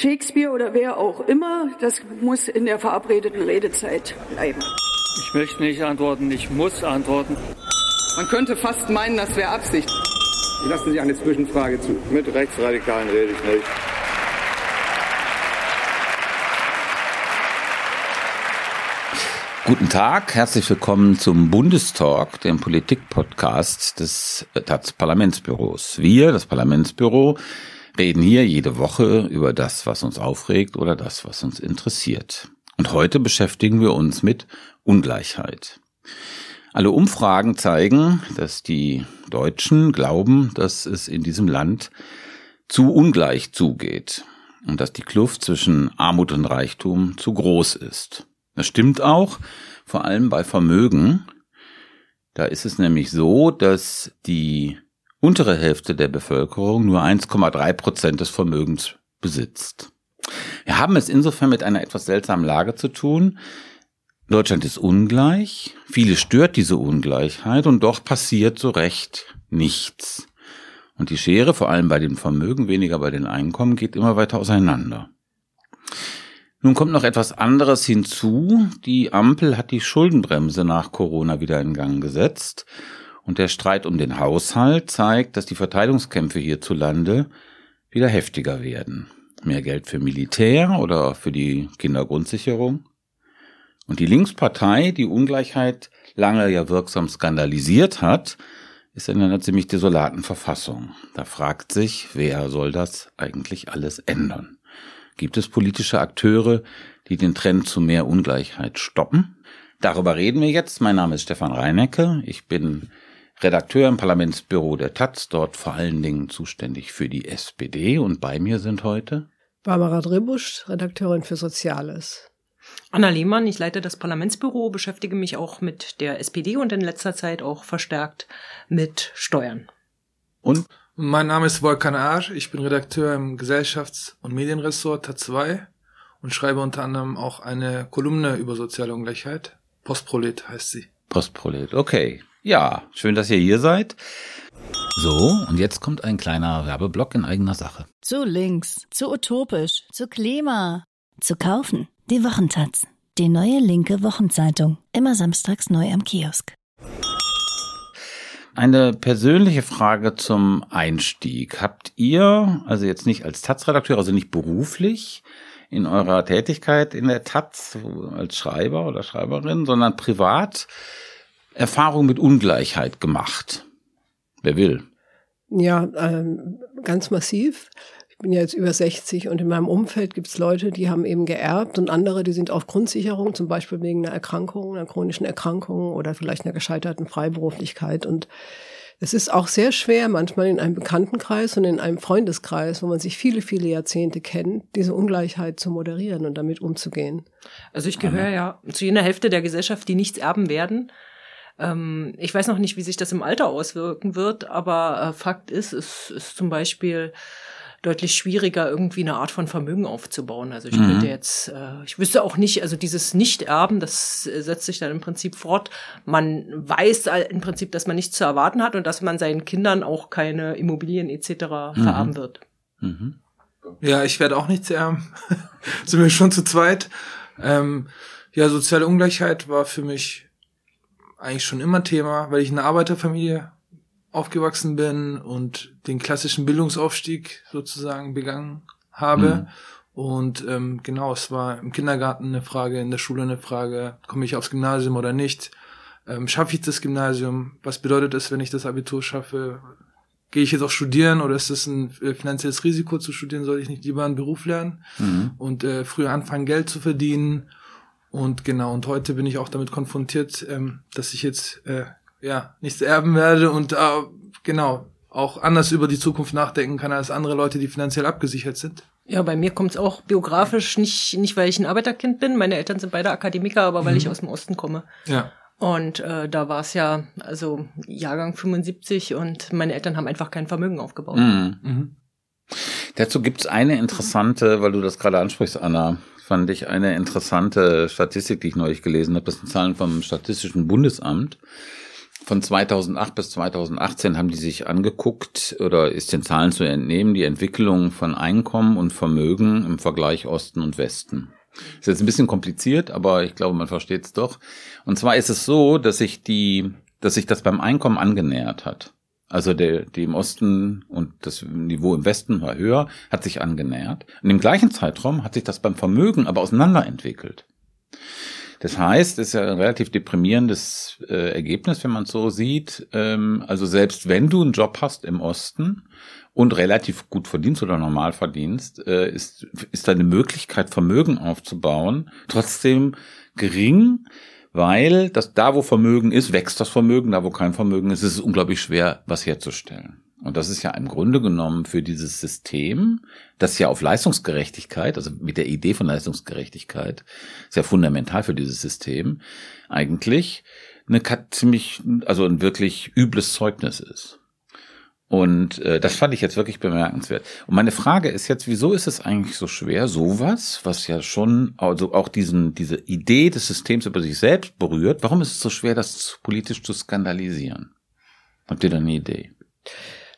Shakespeare oder wer auch immer, das muss in der verabredeten Redezeit bleiben. Ich möchte nicht antworten, ich muss antworten. Man könnte fast meinen, das wäre Absicht. Lassen Sie eine Zwischenfrage zu. Mit Rechtsradikalen rede ich nicht. Guten Tag, herzlich willkommen zum Bundestalk, dem Politik-Podcast des taz Parlamentsbüros. Wir, das Parlamentsbüro, reden hier jede Woche über das, was uns aufregt oder das, was uns interessiert. Und heute beschäftigen wir uns mit Ungleichheit. Alle Umfragen zeigen, dass die Deutschen glauben, dass es in diesem Land zu ungleich zugeht und dass die Kluft zwischen Armut und Reichtum zu groß ist. Das stimmt auch, vor allem bei Vermögen. Da ist es nämlich so, dass die untere Hälfte der Bevölkerung nur 1,3 Prozent des Vermögens besitzt. Wir haben es insofern mit einer etwas seltsamen Lage zu tun. Deutschland ist ungleich, viele stört diese Ungleichheit und doch passiert so recht nichts. Und die Schere, vor allem bei den Vermögen, weniger bei den Einkommen, geht immer weiter auseinander. Nun kommt noch etwas anderes hinzu. Die Ampel hat die Schuldenbremse nach Corona wieder in Gang gesetzt. Und der Streit um den Haushalt zeigt, dass die Verteilungskämpfe hierzulande wieder heftiger werden. Mehr Geld für Militär oder für die Kindergrundsicherung. Und die Linkspartei, die Ungleichheit lange ja wirksam skandalisiert hat, ist in einer ziemlich desolaten Verfassung. Da fragt sich, wer soll das eigentlich alles ändern? Gibt es politische Akteure, die den Trend zu mehr Ungleichheit stoppen? Darüber reden wir jetzt. Mein Name ist Stefan Reinecke. Ich bin Redakteur im Parlamentsbüro der Taz, dort vor allen Dingen zuständig für die SPD. Und bei mir sind heute Barbara Dribusch, Redakteurin für Soziales. Anna Lehmann, ich leite das Parlamentsbüro, beschäftige mich auch mit der SPD und in letzter Zeit auch verstärkt mit Steuern. Und mein Name ist Volkan Aar, ich bin Redakteur im Gesellschafts- und Medienressort T2 und schreibe unter anderem auch eine Kolumne über soziale Ungleichheit. Postprolet heißt sie. Postprolet, okay. Ja, schön, dass ihr hier seid. So, und jetzt kommt ein kleiner Werbeblock in eigener Sache. Zu links, zu utopisch, zu Klima. Zu kaufen, die Wochentaz. Die neue linke Wochenzeitung. Immer samstags neu am Kiosk. Eine persönliche Frage zum Einstieg. Habt ihr, also jetzt nicht als Taz-Redakteur, also nicht beruflich, in eurer Tätigkeit in der Taz als Schreiber oder Schreiberin, sondern privat Erfahrung mit Ungleichheit gemacht? Wer will? Ja, ähm, ganz massiv. Ich bin ja jetzt über 60 und in meinem Umfeld gibt es Leute, die haben eben geerbt und andere, die sind auf Grundsicherung, zum Beispiel wegen einer Erkrankung, einer chronischen Erkrankung oder vielleicht einer gescheiterten Freiberuflichkeit. Und es ist auch sehr schwer, manchmal in einem Bekanntenkreis und in einem Freundeskreis, wo man sich viele, viele Jahrzehnte kennt, diese Ungleichheit zu moderieren und damit umzugehen. Also ich gehöre ja zu jener Hälfte der Gesellschaft, die nichts erben werden. Ähm, ich weiß noch nicht, wie sich das im Alter auswirken wird, aber äh, Fakt ist, es ist zum Beispiel deutlich schwieriger, irgendwie eine Art von Vermögen aufzubauen. Also ich mhm. könnte jetzt, äh, ich wüsste auch nicht, also dieses Nicht-Erben, das setzt sich dann im Prinzip fort. Man weiß im Prinzip, dass man nichts zu erwarten hat und dass man seinen Kindern auch keine Immobilien etc. Mhm. vererben wird. Mhm. Ja, ich werde auch nichts erben. Sind wir schon zu zweit. Ähm, ja, soziale Ungleichheit war für mich eigentlich schon immer Thema, weil ich eine Arbeiterfamilie aufgewachsen bin und den klassischen Bildungsaufstieg sozusagen begangen habe. Mhm. Und ähm, genau, es war im Kindergarten eine Frage, in der Schule eine Frage, komme ich aufs Gymnasium oder nicht? Ähm, schaffe ich das Gymnasium? Was bedeutet es, wenn ich das Abitur schaffe? Gehe ich jetzt auch studieren oder ist es ein äh, finanzielles Risiko zu studieren? Soll ich nicht lieber einen Beruf lernen mhm. und äh, früher anfangen, Geld zu verdienen? Und genau, und heute bin ich auch damit konfrontiert, ähm, dass ich jetzt äh, ja, nichts erben werde und äh, genau auch anders über die Zukunft nachdenken kann als andere Leute, die finanziell abgesichert sind. Ja, bei mir kommt es auch biografisch nicht, nicht, weil ich ein Arbeiterkind bin. Meine Eltern sind beide Akademiker, aber weil mhm. ich aus dem Osten komme. Ja. Und äh, da war es ja, also Jahrgang 75 und meine Eltern haben einfach kein Vermögen aufgebaut. Mhm. Mhm. Dazu gibt's eine interessante, weil du das gerade ansprichst, Anna, fand ich eine interessante Statistik, die ich neulich gelesen habe. Das sind Zahlen vom Statistischen Bundesamt. von 2008 bis 2018 haben die sich angeguckt oder ist den Zahlen zu entnehmen, die Entwicklung von Einkommen und Vermögen im Vergleich Osten und Westen. Ist jetzt ein bisschen kompliziert, aber ich glaube, man versteht es doch. Und zwar ist es so, dass sich die, dass sich das beim Einkommen angenähert hat. Also der, die im Osten und das Niveau im Westen war höher, hat sich angenähert. Und im gleichen Zeitraum hat sich das beim Vermögen aber auseinanderentwickelt. Das heißt, es ist ja ein relativ deprimierendes äh, Ergebnis, wenn man es so sieht. Ähm, also selbst wenn du einen Job hast im Osten und relativ gut verdienst oder normal verdienst, äh, ist, ist deine Möglichkeit, Vermögen aufzubauen, trotzdem gering, weil das da, wo Vermögen ist, wächst das Vermögen, da, wo kein Vermögen ist, ist es unglaublich schwer, was herzustellen. Und das ist ja im Grunde genommen für dieses System, das ja auf Leistungsgerechtigkeit, also mit der Idee von Leistungsgerechtigkeit, sehr fundamental für dieses System, eigentlich eine ziemlich, also ein wirklich übles Zeugnis ist. Und äh, das fand ich jetzt wirklich bemerkenswert. Und meine Frage ist jetzt, wieso ist es eigentlich so schwer, sowas, was ja schon, also auch diesen, diese Idee des Systems über sich selbst berührt, warum ist es so schwer, das politisch zu skandalisieren? Habt ihr da eine Idee?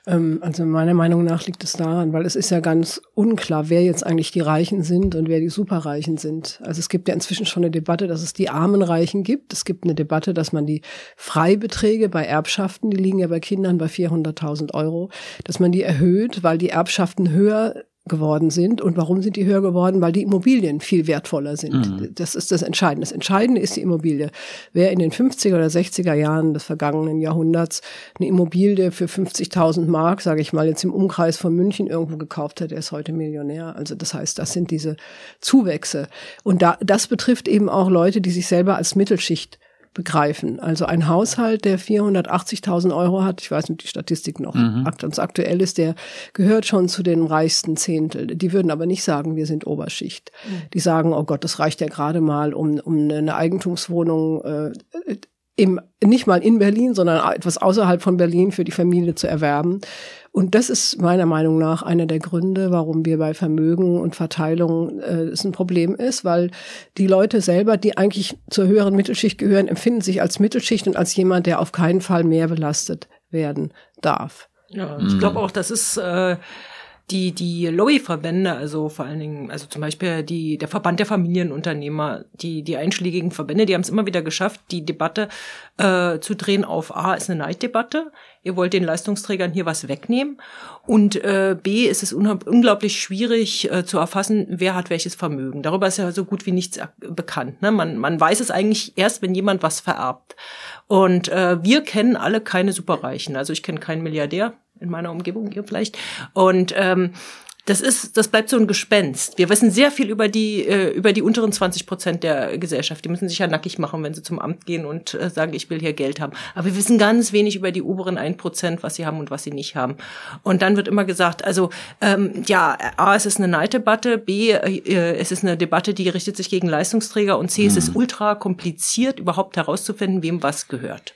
Ähm, also meiner Meinung nach liegt es daran, weil es ist ja ganz unklar, wer jetzt eigentlich die Reichen sind und wer die Superreichen sind. Also es gibt ja inzwischen schon eine Debatte, dass es die armen Reichen gibt. Es gibt eine Debatte, dass man die Freibeträge bei Erbschaften, die liegen ja bei Kindern bei 400.000 Euro, dass man die erhöht, weil die Erbschaften höher geworden sind. Und warum sind die höher geworden? Weil die Immobilien viel wertvoller sind. Mhm. Das ist das Entscheidende. Das Entscheidende ist die Immobilie. Wer in den 50er oder 60er Jahren des vergangenen Jahrhunderts eine Immobilie für 50.000 Mark, sage ich mal, jetzt im Umkreis von München irgendwo gekauft hat, der ist heute Millionär. Also das heißt, das sind diese Zuwächse. Und da, das betrifft eben auch Leute, die sich selber als Mittelschicht begreifen. Also ein Haushalt, der 480.000 Euro hat, ich weiß nicht, die Statistik noch mhm. ganz aktuell ist, der gehört schon zu den reichsten Zehntel. Die würden aber nicht sagen, wir sind Oberschicht. Mhm. Die sagen, oh Gott, das reicht ja gerade mal, um, um eine Eigentumswohnung äh, im, nicht mal in Berlin, sondern etwas außerhalb von Berlin für die Familie zu erwerben. Und das ist meiner Meinung nach einer der Gründe, warum wir bei Vermögen und Verteilung äh, es ein Problem ist, weil die Leute selber, die eigentlich zur höheren Mittelschicht gehören, empfinden sich als Mittelschicht und als jemand, der auf keinen Fall mehr belastet werden darf. Ja, ich glaube auch, das ist äh, die, die Lobbyverbände, also vor allen Dingen, also zum Beispiel die, der Verband der Familienunternehmer, die, die einschlägigen Verbände, die haben es immer wieder geschafft, die Debatte äh, zu drehen auf A ist eine Neiddebatte. Ihr wollt den Leistungsträgern hier was wegnehmen. Und äh, B ist es unglaublich schwierig äh, zu erfassen, wer hat welches Vermögen. Darüber ist ja so gut wie nichts bekannt. Ne? Man, man weiß es eigentlich erst, wenn jemand was vererbt. Und äh, wir kennen alle keine Superreichen. Also ich kenne keinen Milliardär, in meiner Umgebung hier vielleicht. Und ähm, das ist, das bleibt so ein Gespenst. Wir wissen sehr viel über die, äh, über die unteren 20 Prozent der Gesellschaft. Die müssen sich ja nackig machen, wenn sie zum Amt gehen und äh, sagen, ich will hier Geld haben. Aber wir wissen ganz wenig über die oberen 1 Prozent, was sie haben und was sie nicht haben. Und dann wird immer gesagt, also ähm, ja, A, es ist eine Neiddebatte, B, äh, es ist eine Debatte, die richtet sich gegen Leistungsträger und C, mhm. es ist mhm. ultra kompliziert, überhaupt herauszufinden, wem was gehört.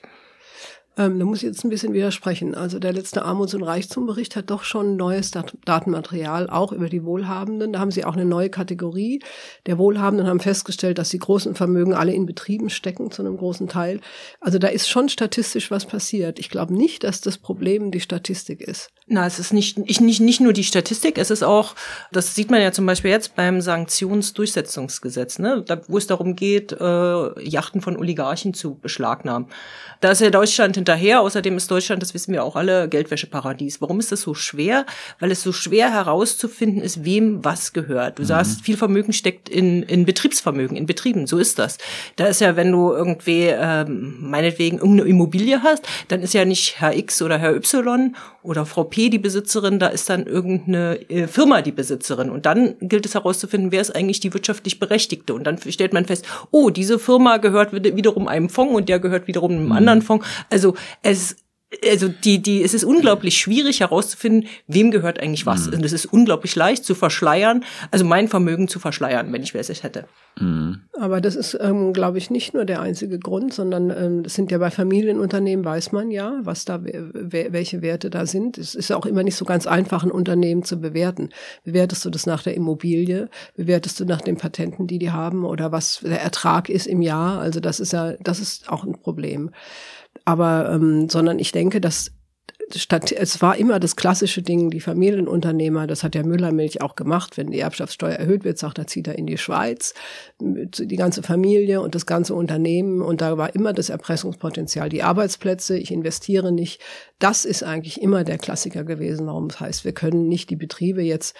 Ähm, da muss ich jetzt ein bisschen widersprechen. Also der letzte Armuts- und Reichtumbericht hat doch schon neues Dat Datenmaterial, auch über die Wohlhabenden. Da haben sie auch eine neue Kategorie. Der Wohlhabenden haben festgestellt, dass die großen Vermögen alle in Betrieben stecken, zu einem großen Teil. Also da ist schon statistisch was passiert. Ich glaube nicht, dass das Problem die Statistik ist. Na, es ist nicht, ich, nicht, nicht nur die Statistik, es ist auch, das sieht man ja zum Beispiel jetzt beim Sanktionsdurchsetzungsgesetz, ne, da, wo es darum geht, äh, Yachten von Oligarchen zu beschlagnahmen. Da ist ja Deutschland hinterher. Außerdem ist Deutschland, das wissen wir auch alle, Geldwäscheparadies. Warum ist das so schwer? Weil es so schwer herauszufinden ist, wem was gehört. Du mhm. sagst, viel Vermögen steckt in, in Betriebsvermögen, in Betrieben. So ist das. Da ist ja, wenn du irgendwie ähm, meinetwegen irgendeine Immobilie hast, dann ist ja nicht Herr X oder Herr Y oder Frau P die Besitzerin, da ist dann irgendeine äh, Firma die Besitzerin. Und dann gilt es herauszufinden, wer ist eigentlich die wirtschaftlich Berechtigte. Und dann stellt man fest, oh, diese Firma gehört wiederum einem Fonds und der gehört wiederum einem mhm. anderen Fonds. Also es also die, die, es ist unglaublich schwierig herauszufinden, wem gehört eigentlich was. Mhm. Und es ist unglaublich leicht zu verschleiern, also mein Vermögen zu verschleiern, wenn ich es hätte. Mhm. Aber das ist, ähm, glaube ich, nicht nur der einzige Grund, sondern ähm, das sind ja bei Familienunternehmen, weiß man ja, was da, welche Werte da sind. Es ist auch immer nicht so ganz einfach, ein Unternehmen zu bewerten. Bewertest du das nach der Immobilie? Bewertest du nach den Patenten, die die haben oder was der Ertrag ist im Jahr? Also das ist ja, das ist auch ein Problem. Aber, ähm, sondern ich denke, dass statt, es war immer das klassische Ding, die Familienunternehmer, das hat der Müllermilch auch gemacht, wenn die Erbschaftssteuer erhöht wird, sagt er, zieht er in die Schweiz, die ganze Familie und das ganze Unternehmen und da war immer das Erpressungspotenzial, die Arbeitsplätze, ich investiere nicht. Das ist eigentlich immer der Klassiker gewesen, warum es heißt, wir können nicht die Betriebe jetzt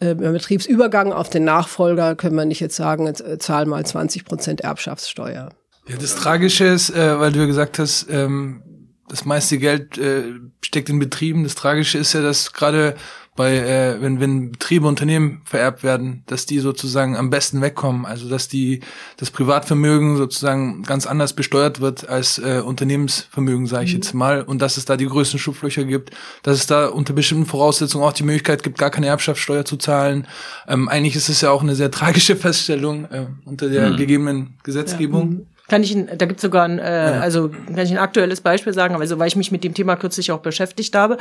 äh, beim Betriebsübergang auf den Nachfolger können wir nicht jetzt sagen, jetzt äh, zahl mal 20 Prozent Erbschaftssteuer. Ja, das Tragische ist, äh, weil du ja gesagt hast, ähm, das meiste Geld äh, steckt in Betrieben. Das Tragische ist ja, dass gerade bei, äh, wenn, wenn Betriebe, Unternehmen vererbt werden, dass die sozusagen am besten wegkommen. Also dass die das Privatvermögen sozusagen ganz anders besteuert wird als äh, Unternehmensvermögen, sage ich mhm. jetzt mal, und dass es da die größten Schlupflöcher gibt, dass es da unter bestimmten Voraussetzungen auch die Möglichkeit gibt, gar keine Erbschaftssteuer zu zahlen. Ähm, eigentlich ist es ja auch eine sehr tragische Feststellung äh, unter der mhm. gegebenen Gesetzgebung. Ja. Kann ich, da gibt's sogar ein, äh, also kann ich ein aktuelles Beispiel sagen, also weil ich mich mit dem Thema kürzlich auch beschäftigt habe.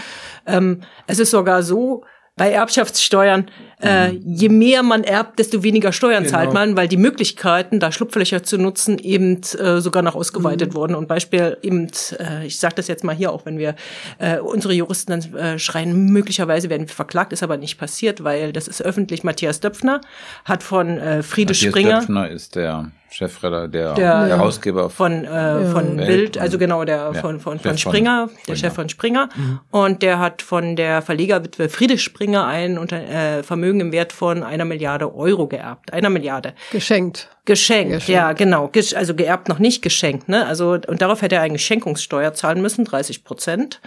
Ähm, es ist sogar so, bei Erbschaftssteuern, äh, mhm. je mehr man erbt, desto weniger Steuern genau. zahlt man, weil die Möglichkeiten, da Schlupflöcher zu nutzen, eben äh, sogar noch ausgeweitet mhm. wurden. Und Beispiel eben, äh, ich sage das jetzt mal hier auch, wenn wir äh, unsere Juristen dann äh, schreien, möglicherweise werden wir verklagt, ist aber nicht passiert, weil das ist öffentlich. Matthias Döpfner hat von äh, Friede Matthias Springer. Döpfner ist der Chefredakteur, der, der Herausgeber von, äh, von Welt, Bild, also genau der ja, von, von, von Springer, von, der Chef von Springer. Mhm. Und der hat von der Verlegerwitwe Friede Springer ein unter, äh, Vermögen im Wert von einer Milliarde Euro geerbt. Einer Milliarde. Geschenkt. Geschenkt, Geschenkt. ja, genau. Also geerbt noch nicht geschenkt, ne? Also, und darauf hätte er eigentlich Schenkungssteuer zahlen müssen, 30 Prozent.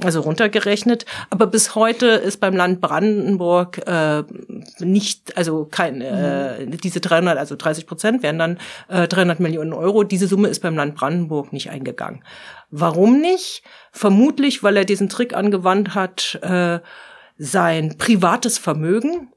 Also runtergerechnet. Aber bis heute ist beim Land Brandenburg äh, nicht, also kein, äh, diese 300, also 30 Prozent wären dann äh, 300 Millionen Euro. Diese Summe ist beim Land Brandenburg nicht eingegangen. Warum nicht? Vermutlich, weil er diesen Trick angewandt hat, äh, sein privates Vermögen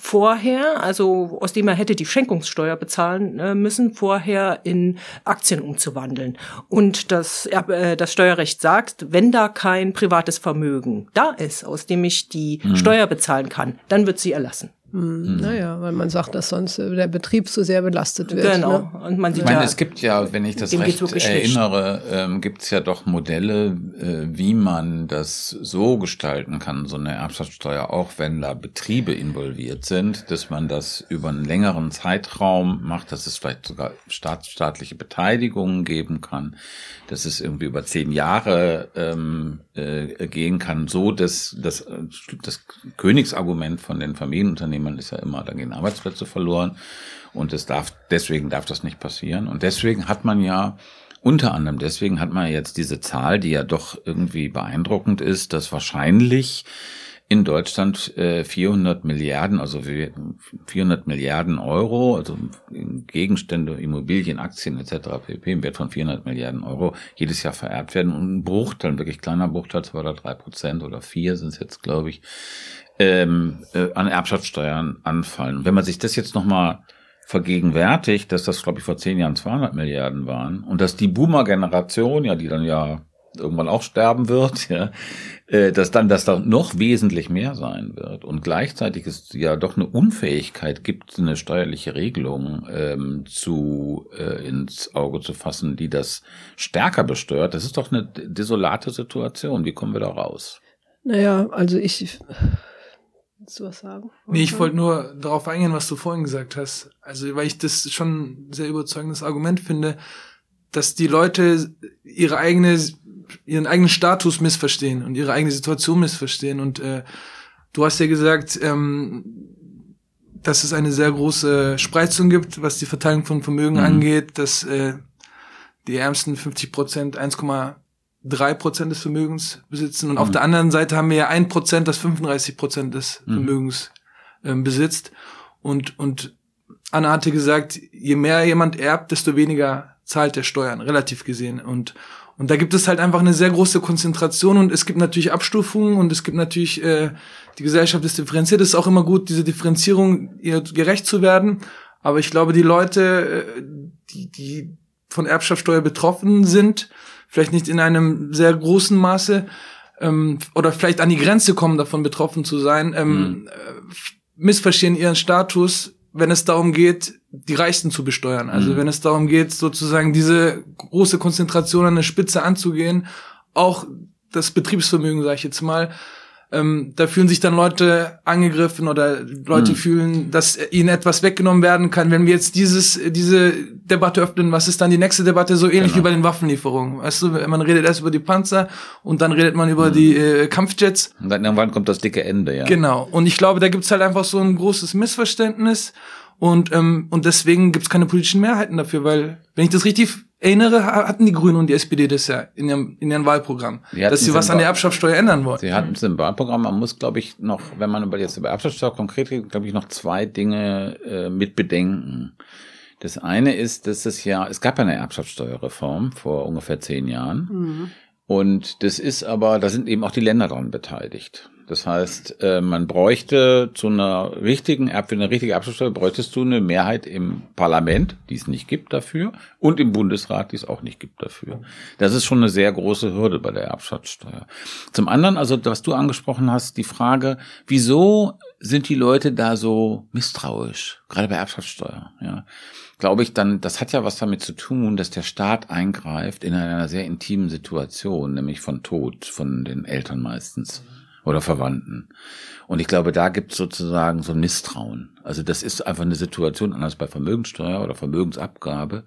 vorher, also aus dem er hätte die Schenkungssteuer bezahlen äh, müssen, vorher in Aktien umzuwandeln. Und das, äh, das Steuerrecht sagt, wenn da kein privates Vermögen da ist, aus dem ich die mhm. Steuer bezahlen kann, dann wird sie erlassen. Hm, naja, weil man sagt, dass sonst äh, der Betrieb zu sehr belastet wird. Genau. Ne? Und man sieht ich meine, ja, es gibt ja, wenn ich das recht erinnere, ähm, gibt es ja doch Modelle, äh, wie man das so gestalten kann, so eine Erbschaftssteuer, auch wenn da Betriebe involviert sind, dass man das über einen längeren Zeitraum macht, dass es vielleicht sogar staat, staatliche Beteiligungen geben kann, dass es irgendwie über zehn Jahre ähm, äh, gehen kann, so dass das, das Königsargument von den Familienunternehmern ist ja immer, da gehen Arbeitsplätze verloren und es darf, deswegen darf das nicht passieren. Und deswegen hat man ja unter anderem deswegen hat man jetzt diese Zahl, die ja doch irgendwie beeindruckend ist, dass wahrscheinlich in Deutschland äh, 400 Milliarden, also 400 Milliarden Euro, also Gegenstände, Immobilien, Aktien etc. pp. im Wert von 400 Milliarden Euro jedes Jahr vererbt werden und ein Bruchteil, ein wirklich kleiner Bruchteil, zwei oder drei Prozent oder vier sind es jetzt, glaube ich, ähm, äh, an Erbschaftssteuern anfallen. Wenn man sich das jetzt nochmal vergegenwärtigt, dass das, glaube ich, vor zehn Jahren 200 Milliarden waren und dass die Boomer-Generation, ja, die dann ja irgendwann auch sterben wird, ja, äh, dass dann das da noch wesentlich mehr sein wird und gleichzeitig es ja doch eine Unfähigkeit gibt, eine steuerliche Regelung ähm, zu äh, ins Auge zu fassen, die das stärker besteuert. Das ist doch eine desolate Situation. Wie kommen wir da raus? Naja, also ich Willst du was sagen? Nee, ich wollte nur darauf eingehen, was du vorhin gesagt hast. Also, weil ich das schon ein sehr überzeugendes Argument finde, dass die Leute ihre eigene ihren eigenen Status missverstehen und ihre eigene Situation missverstehen. Und äh, du hast ja gesagt, ähm, dass es eine sehr große Spreizung gibt, was die Verteilung von Vermögen mhm. angeht, dass äh, die ärmsten 50 Prozent 1,3 Prozent des Vermögens besitzen. Und mhm. auf der anderen Seite haben wir ja ein Prozent, das 35 Prozent des mhm. Vermögens ähm, besitzt. Und, und Anna hatte gesagt, je mehr jemand erbt, desto weniger zahlt der Steuern, relativ gesehen. Und, und da gibt es halt einfach eine sehr große Konzentration und es gibt natürlich Abstufungen und es gibt natürlich, äh, die Gesellschaft ist differenziert. Es ist auch immer gut, diese Differenzierung ihr gerecht zu werden. Aber ich glaube, die Leute, äh, die, die von Erbschaftssteuer betroffen sind, vielleicht nicht in einem sehr großen Maße, ähm, oder vielleicht an die Grenze kommen, davon betroffen zu sein, ähm, mhm. missverstehen ihren Status, wenn es darum geht, die Reichsten zu besteuern. Also mhm. wenn es darum geht, sozusagen diese große Konzentration an der Spitze anzugehen, auch das Betriebsvermögen, sage ich jetzt mal, ähm, da fühlen sich dann Leute angegriffen oder Leute mhm. fühlen, dass ihnen etwas weggenommen werden kann. Wenn wir jetzt dieses, diese Debatte öffnen, was ist dann die nächste Debatte? So ähnlich genau. wie bei den Waffenlieferungen. Weißt du, man redet erst über die Panzer und dann redet man über mhm. die äh, Kampfjets. Und dann irgendwann kommt das dicke Ende, ja. Genau. Und ich glaube, da gibt's halt einfach so ein großes Missverständnis. Und, ähm, und deswegen gibt's keine politischen Mehrheiten dafür, weil, wenn ich das richtig erinnere, hatten die Grünen und die SPD das ja in ihrem, in ihrem Wahlprogramm, dass sie was an der Erbschaftssteuer ändern wollen. Sie hatten es im Wahlprogramm. Man muss, glaube ich, noch, wenn man über jetzt über Erbschaftssteuer konkret redet, glaube ich, noch zwei Dinge äh, mit bedenken. Das eine ist, dass es ja, es gab ja eine Erbschaftssteuerreform vor ungefähr zehn Jahren. Mhm. Und das ist aber, da sind eben auch die Länder daran beteiligt. Das heißt, äh, man bräuchte zu einer richtigen, für eine richtige Abschlusssteuer bräuchtest du eine Mehrheit im Parlament, die es nicht gibt dafür, und im Bundesrat, die es auch nicht gibt dafür. Das ist schon eine sehr große Hürde bei der Erbschaftssteuer. Zum anderen, also was du angesprochen hast, die Frage, wieso sind die Leute da so misstrauisch, gerade bei Erbschaftssteuer, ja glaube ich, dann, das hat ja was damit zu tun, dass der Staat eingreift in einer sehr intimen Situation, nämlich von Tod von den Eltern meistens oder Verwandten. Und ich glaube, da gibt es sozusagen so ein Misstrauen. Also das ist einfach eine Situation, anders bei Vermögenssteuer oder Vermögensabgabe,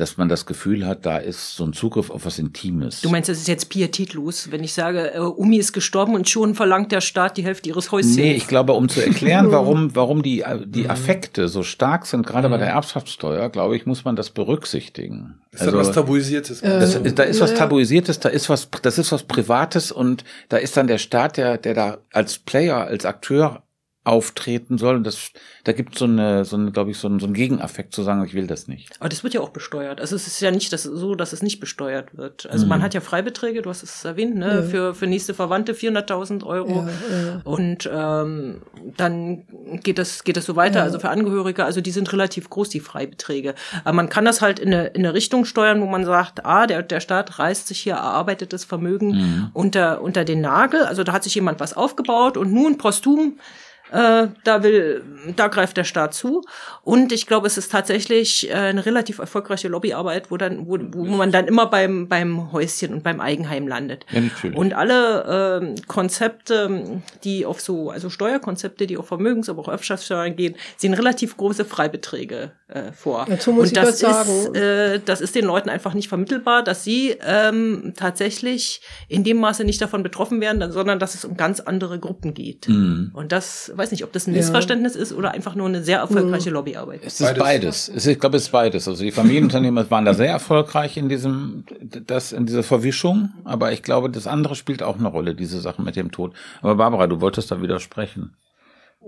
dass man das Gefühl hat, da ist so ein Zugriff auf was Intimes. Du meinst, das ist jetzt pietätlos, wenn ich sage, äh, Umi ist gestorben und schon verlangt der Staat die Hälfte ihres Häuschens? Nee, ich glaube, um zu erklären, warum, warum die, die mhm. Affekte so stark sind, gerade bei der mhm. Erbschaftssteuer, glaube ich, muss man das berücksichtigen. Ist also, da was Tabuisiertes? Das, da ist was Tabuisiertes, da ist was, das ist was Privates und da ist dann der Staat, der, der da als Player, als Akteur auftreten soll. Und das, da gibt so eine, so eine, glaube ich, so einen, so einen Gegenaffekt zu sagen, ich will das nicht. Aber das wird ja auch besteuert. Also es ist ja nicht das, so, dass es nicht besteuert wird. Also mhm. man hat ja Freibeträge, du hast es erwähnt, ne, ja. für, für nächste Verwandte 400.000 Euro. Ja, ja. Und ähm, dann geht das, geht das so weiter. Also für Angehörige, also die sind relativ groß, die Freibeträge. Aber man kann das halt in eine, in eine Richtung steuern, wo man sagt, ah, der, der Staat reißt sich hier erarbeitetes Vermögen mhm. unter, unter den Nagel. Also da hat sich jemand was aufgebaut und nun posthum äh, da will, da greift der Staat zu. Und ich glaube, es ist tatsächlich äh, eine relativ erfolgreiche Lobbyarbeit, wo dann, wo, wo man dann immer beim beim Häuschen und beim Eigenheim landet. Ja. Und alle äh, Konzepte, die auf so, also Steuerkonzepte, die auf Vermögens, aber auch Erbschaftssteuern gehen, sehen relativ große Freibeträge äh, vor. Dazu muss und das ich das ist, äh, das ist den Leuten einfach nicht vermittelbar, dass sie ähm, tatsächlich in dem Maße nicht davon betroffen werden, sondern dass es um ganz andere Gruppen geht. Mhm. Und das weiß nicht, ob das ein Missverständnis ja. ist oder einfach nur eine sehr erfolgreiche mhm. Lobbyarbeit. Es ist beides. beides. Ich glaube, es ist beides. Also die Familienunternehmer waren da sehr erfolgreich in diesem, das, in dieser Verwischung. Aber ich glaube, das andere spielt auch eine Rolle, diese Sache mit dem Tod. Aber Barbara, du wolltest da widersprechen.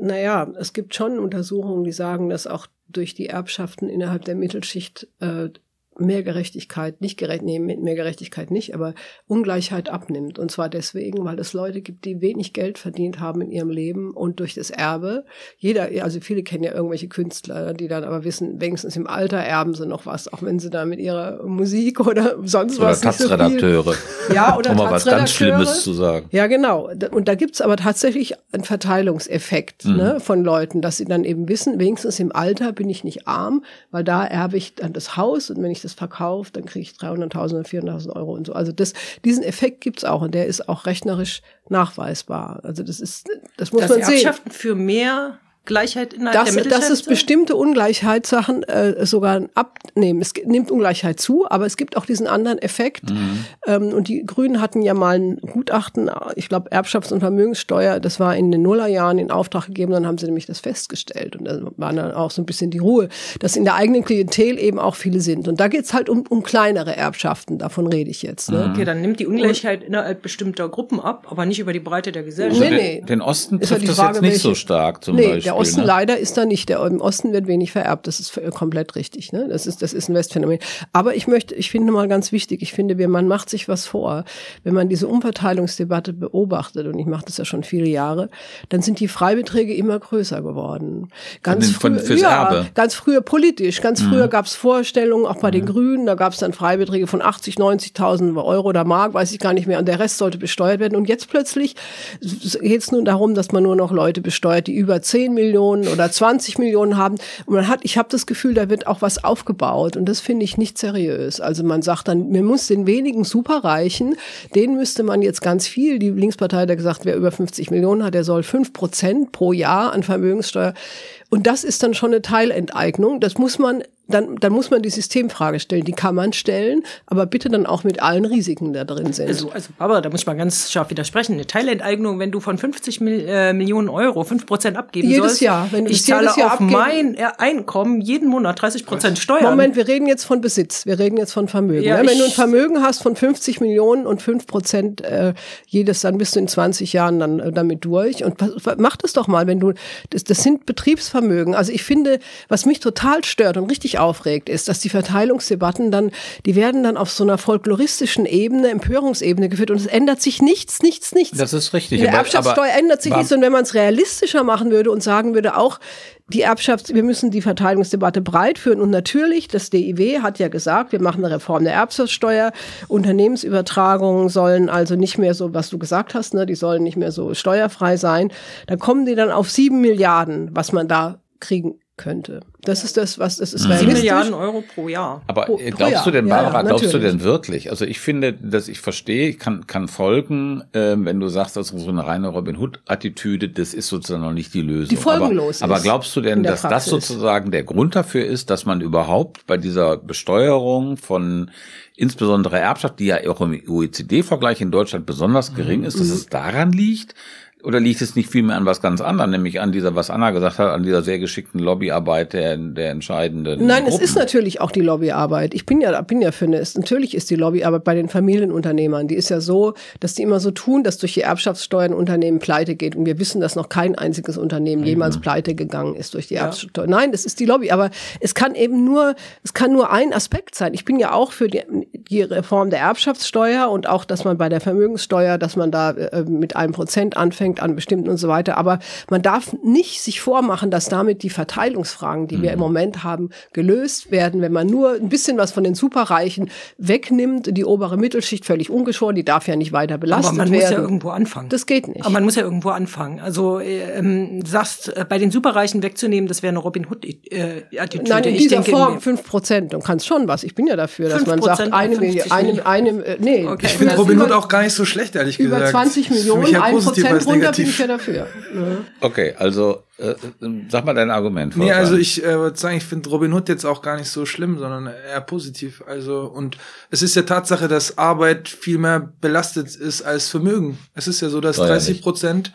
Naja, es gibt schon Untersuchungen, die sagen, dass auch durch die Erbschaften innerhalb der Mittelschicht äh, mehr Gerechtigkeit, nicht gerecht, nee, mehr Gerechtigkeit nicht, aber Ungleichheit abnimmt. Und zwar deswegen, weil es Leute gibt, die wenig Geld verdient haben in ihrem Leben und durch das Erbe. Jeder, also viele kennen ja irgendwelche Künstler, die dann aber wissen, wenigstens im Alter erben sie noch was, auch wenn sie da mit ihrer Musik oder sonst oder was. Oder Taz-Redakteure. So ja, oder um mal was ganz Schlimmes zu sagen. Ja, genau. Und da gibt's aber tatsächlich einen Verteilungseffekt mhm. ne, von Leuten, dass sie dann eben wissen, wenigstens im Alter bin ich nicht arm, weil da erbe ich dann das Haus und wenn ich das verkauft, dann kriege ich 300.000 oder 400.000 Euro und so. Also das, diesen Effekt gibt's auch und der ist auch rechnerisch nachweisbar. Also das ist, das muss das man Erbschaften sehen. für mehr Gleichheit innerhalb das, der Dass es bestimmte Ungleichheitssachen äh, sogar abnehmen. Es nimmt Ungleichheit zu, aber es gibt auch diesen anderen Effekt. Mhm. Ähm, und die Grünen hatten ja mal ein Gutachten, ich glaube Erbschafts- und Vermögenssteuer, das war in den Nullerjahren in Auftrag gegeben, dann haben sie nämlich das festgestellt. Und da war dann auch so ein bisschen die Ruhe, dass in der eigenen Klientel eben auch viele sind. Und da geht's halt um, um kleinere Erbschaften, davon rede ich jetzt. Ne? Okay, dann nimmt die Ungleichheit und, innerhalb bestimmter Gruppen ab, aber nicht über die Breite der Gesellschaft. Also nee, nee. Den, den Osten trifft das jetzt nicht so stark zum nee, Beispiel der Osten ne? leider ist da nicht. Der im Osten wird wenig vererbt. Das ist komplett richtig. Ne? Das ist das ist ein Westphänomen. Aber ich möchte, ich finde mal ganz wichtig. Ich finde, man macht sich was vor, wenn man diese Umverteilungsdebatte beobachtet. Und ich mache das ja schon viele Jahre. Dann sind die Freibeträge immer größer geworden. Ganz von, früh, ja, Erbe. ganz früher politisch. Ganz mhm. früher gab es Vorstellungen auch bei mhm. den Grünen. Da gab es dann Freibeträge von 80, 90.000 Euro oder Mark, weiß ich gar nicht mehr. Und der Rest sollte besteuert werden. Und jetzt plötzlich geht es nun darum, dass man nur noch Leute besteuert, die über 10 Millionen oder 20 Millionen haben. Und man hat, ich habe das Gefühl, da wird auch was aufgebaut. Und das finde ich nicht seriös. Also man sagt dann, man muss den wenigen Superreichen, denen müsste man jetzt ganz viel, die Linkspartei hat ja gesagt, wer über 50 Millionen hat, der soll 5 Prozent pro Jahr an Vermögenssteuer und das ist dann schon eine Teilenteignung. Das muss man dann, dann muss man die Systemfrage stellen. Die kann man stellen, aber bitte dann auch mit allen Risiken, da drin sind. Also, also aber da muss ich mal ganz scharf widersprechen. Eine Teilenteignung, wenn du von 50 Mil äh, Millionen Euro 5 Prozent abgeben jedes sollst. Jahr, wenn du ich zahle Jahr auf mein Einkommen jeden Monat 30 Prozent Steuern. Moment, wir reden jetzt von Besitz. Wir reden jetzt von Vermögen. Ja, wenn du ein Vermögen hast von 50 Millionen und 5 Prozent äh, jedes, dann bist du in 20 Jahren dann äh, damit durch. Und mach das doch mal, wenn du, das, das sind Betriebsvermögen. Also ich finde, was mich total stört und richtig aufregt, ist, dass die Verteilungsdebatten dann, die werden dann auf so einer folkloristischen Ebene, Empörungsebene geführt und es ändert sich nichts, nichts, nichts. Das ist richtig. Die Erbschaftssteuer ändert sich nichts und wenn man es realistischer machen würde und sagen würde, auch die Erbschafts-, wir müssen die Verteilungsdebatte breit führen und natürlich, das DIW hat ja gesagt, wir machen eine Reform der Erbschaftssteuer, Unternehmensübertragungen sollen also nicht mehr so, was du gesagt hast, ne, die sollen nicht mehr so steuerfrei sein. Da kommen die dann auf sieben Milliarden, was man da kriegen könnte. Das ist das, was das ist. Mhm. Sieben Milliarden Euro pro Jahr. Aber pro, glaubst pro Jahr. du denn, Barbara, ja, glaubst du denn wirklich? Also ich finde, dass ich verstehe, ich kann, kann folgen, äh, wenn du sagst, dass so eine reine Robin Hood-Attitüde, das ist sozusagen noch nicht die Lösung. Die folgenlos aber, aber glaubst du denn, dass Praxis. das sozusagen der Grund dafür ist, dass man überhaupt bei dieser Besteuerung von insbesondere Erbschaft, die ja auch im OECD-Vergleich in Deutschland besonders gering mhm. ist, dass es daran liegt, oder liegt es nicht vielmehr an was ganz anderem, nämlich an dieser, was Anna gesagt hat, an dieser sehr geschickten Lobbyarbeit der, der entscheidenden Nein, Gruppen? es ist natürlich auch die Lobbyarbeit. Ich bin ja, bin ja für eine, natürlich ist die Lobbyarbeit bei den Familienunternehmern, die ist ja so, dass die immer so tun, dass durch die Erbschaftssteuer ein Unternehmen pleite geht. Und wir wissen, dass noch kein einziges Unternehmen mhm. jemals pleite gegangen ist durch die ja. Erbschaftssteuer. Nein, das ist die Lobby. Aber es kann eben nur, es kann nur ein Aspekt sein. Ich bin ja auch für die, die Reform der Erbschaftssteuer und auch, dass man bei der Vermögenssteuer, dass man da äh, mit einem Prozent anfängt, fängt an bestimmten und so weiter. Aber man darf nicht sich vormachen, dass damit die Verteilungsfragen, die mhm. wir im Moment haben, gelöst werden, wenn man nur ein bisschen was von den Superreichen wegnimmt, die obere Mittelschicht völlig ungeschoren, die darf ja nicht weiter belastet werden. Aber man werden. muss ja irgendwo anfangen. Das geht nicht. Aber man muss ja irgendwo anfangen. Also ähm, sagst, äh, bei den Superreichen wegzunehmen, das wäre eine Robin Hood äh, Attitüde. Nein, in dieser denke, Form fünf Prozent. Du kannst schon was. Ich bin ja dafür, dass man sagt, eine Million, eine, eine, äh, nee. Okay. Ich finde Robin Hood auch gar nicht so schlecht, ehrlich über gesagt. Über 20 Millionen, ein Prozent runter bin ich ja dafür. Okay, also äh, sag mal dein Argument. Nee, also ich äh, würde sagen, ich finde Robin Hood jetzt auch gar nicht so schlimm, sondern eher positiv. Also und es ist ja Tatsache, dass Arbeit viel mehr belastet ist als Vermögen. Es ist ja so, dass 30 Prozent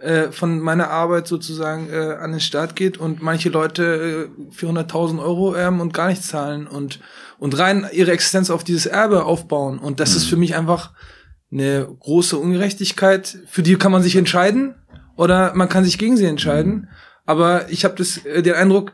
äh, von meiner Arbeit sozusagen äh, an den Staat geht und manche Leute äh, 400.000 Euro erben und gar nichts zahlen und und rein ihre Existenz auf dieses Erbe aufbauen. Und das mhm. ist für mich einfach eine große Ungerechtigkeit. Für die kann man sich entscheiden oder man kann sich gegen sie entscheiden. Mhm. Aber ich habe das äh, den Eindruck,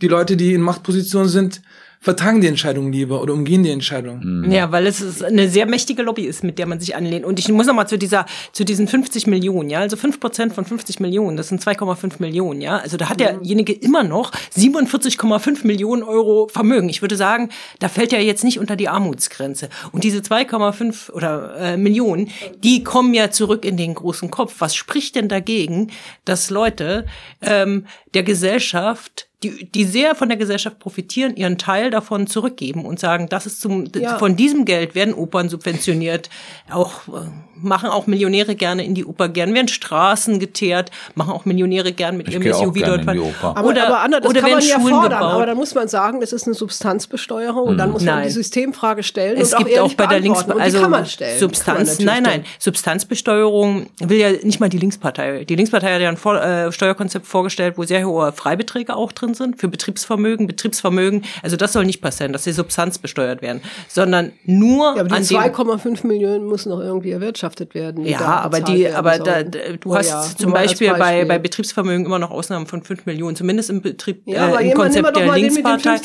die Leute, die in Machtpositionen sind, vertagen die Entscheidung lieber oder umgehen die Entscheidung. Mhm. Ja, weil es eine sehr mächtige Lobby ist, mit der man sich anlehnt. Und ich muss noch mal zu dieser, zu diesen 50 Millionen, ja, also 5 Prozent von 50 Millionen, das sind 2,5 Millionen, ja. Also da hat derjenige immer noch 47,5 Millionen Euro Vermögen. Ich würde sagen, da fällt er jetzt nicht unter die Armutsgrenze. Und diese 2,5 oder äh, Millionen, die kommen ja zurück in den großen Kopf. Was spricht denn dagegen, dass Leute ähm, der Gesellschaft die, die sehr von der Gesellschaft profitieren, ihren Teil davon zurückgeben und sagen, das ist zum, ja. von diesem Geld werden Opern subventioniert, auch äh, machen auch Millionäre gerne in die Oper gern, werden Straßen geteert, machen auch Millionäre gern mit ich ihrem SUV dort fahren. Aber, oder, aber Anna, das oder kann man ja Schulen fordern, gebaut. aber da muss man sagen, das ist eine Substanzbesteuerung mhm. und dann muss man die Systemfrage stellen es und gibt auch, auch bei der Links also kann man stellen. Substanz, nein, nein, Substanzbesteuerung will ja nicht mal die Linkspartei. Die Linkspartei hat ja ein Vor äh, Steuerkonzept vorgestellt, wo sehr hohe Freibeträge auch drin drin sind für Betriebsvermögen. Betriebsvermögen, also das soll nicht passieren, dass die Substanz besteuert werden, sondern nur ja, aber die an 2,5 Millionen müssen noch irgendwie erwirtschaftet werden. Ja, aber die, aber da, du hast Jahr. zum Beispiel, Beispiel, bei bei Betriebsvermögen immer noch Ausnahmen von 5 Millionen, zumindest im Betrieb ja, äh, im Konzept der Linkspartei.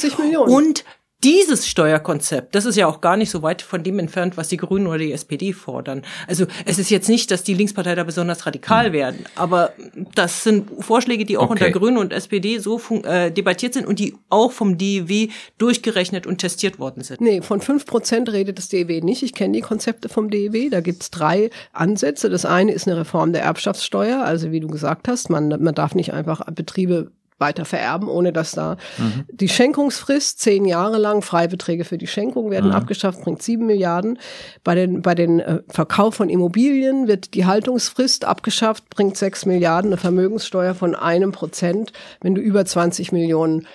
Und dieses Steuerkonzept, das ist ja auch gar nicht so weit von dem entfernt, was die Grünen oder die SPD fordern. Also es ist jetzt nicht, dass die Linkspartei da besonders radikal mhm. werden, aber das sind Vorschläge, die auch okay. unter Grünen und SPD so äh, debattiert sind und die auch vom DEW durchgerechnet und testiert worden sind. Nee, von fünf Prozent redet das DEW nicht. Ich kenne die Konzepte vom DEW. Da gibt's drei Ansätze. Das eine ist eine Reform der Erbschaftssteuer. Also wie du gesagt hast, man, man darf nicht einfach Betriebe weiter vererben, ohne dass da mhm. die Schenkungsfrist zehn Jahre lang Freibeträge für die Schenkung werden mhm. abgeschafft, bringt sieben Milliarden. Bei den bei den äh, Verkauf von Immobilien wird die Haltungsfrist abgeschafft, bringt sechs Milliarden, eine Vermögenssteuer von einem Prozent, wenn du über 20 Millionen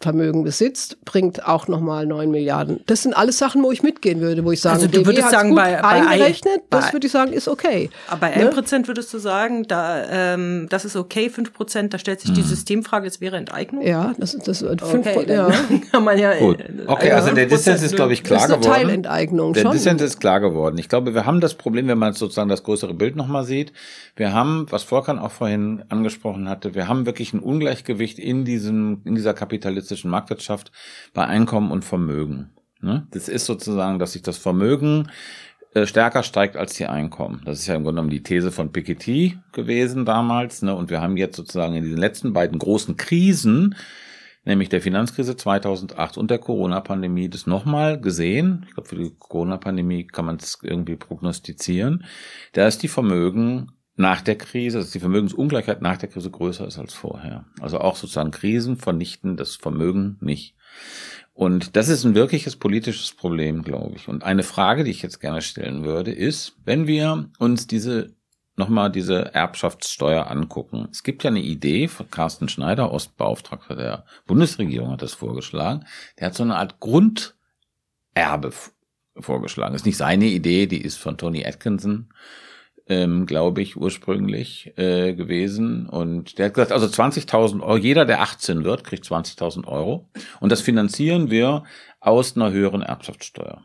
Vermögen besitzt, bringt auch nochmal neun Milliarden. Das sind alles Sachen, wo ich mitgehen würde, wo ich sage, also du würdest sagen, bei, bei eingerechnet, bei, das würde ich sagen, ist okay. Aber bei ne? 1% würdest du sagen, da ähm, das ist okay, 5%, da stellt sich die hm. Systemfrage, es wäre Enteignung? Ja, das ist das fünf okay, ja. kann man ja Gut. Okay, also der Dissens ist glaube ich klar das ist eine geworden. Teilenteignung der schon. Dissens ist klar geworden. Ich glaube, wir haben das Problem, wenn man sozusagen das größere Bild nochmal sieht, wir haben, was Volkan auch vorhin angesprochen hatte, wir haben wirklich ein Ungleichgewicht in diesem in dieser kapitalistischen Marktwirtschaft bei Einkommen und Vermögen. Ne? Das ist sozusagen, dass sich das Vermögen äh, stärker steigt als die Einkommen. Das ist ja im Grunde genommen die These von Piketty gewesen damals. Ne? Und wir haben jetzt sozusagen in diesen letzten beiden großen Krisen, nämlich der Finanzkrise 2008 und der Corona-Pandemie, das nochmal gesehen. Ich glaube, für die Corona-Pandemie kann man es irgendwie prognostizieren. Da ist die Vermögen nach der Krise, dass die Vermögensungleichheit nach der Krise größer ist als vorher. Also auch sozusagen Krisen vernichten das Vermögen nicht. Und das ist ein wirkliches politisches Problem, glaube ich. Und eine Frage, die ich jetzt gerne stellen würde, ist, wenn wir uns diese nochmal diese Erbschaftssteuer angucken. Es gibt ja eine Idee von Carsten Schneider, Ostbeauftragter der Bundesregierung, hat das vorgeschlagen. Der hat so eine Art Grunderbe vorgeschlagen. Das ist nicht seine Idee, die ist von Tony Atkinson ähm, glaube ich, ursprünglich äh, gewesen. Und der hat gesagt, also 20.000 Euro, jeder, der 18 wird, kriegt 20.000 Euro. Und das finanzieren wir aus einer höheren Erbschaftssteuer.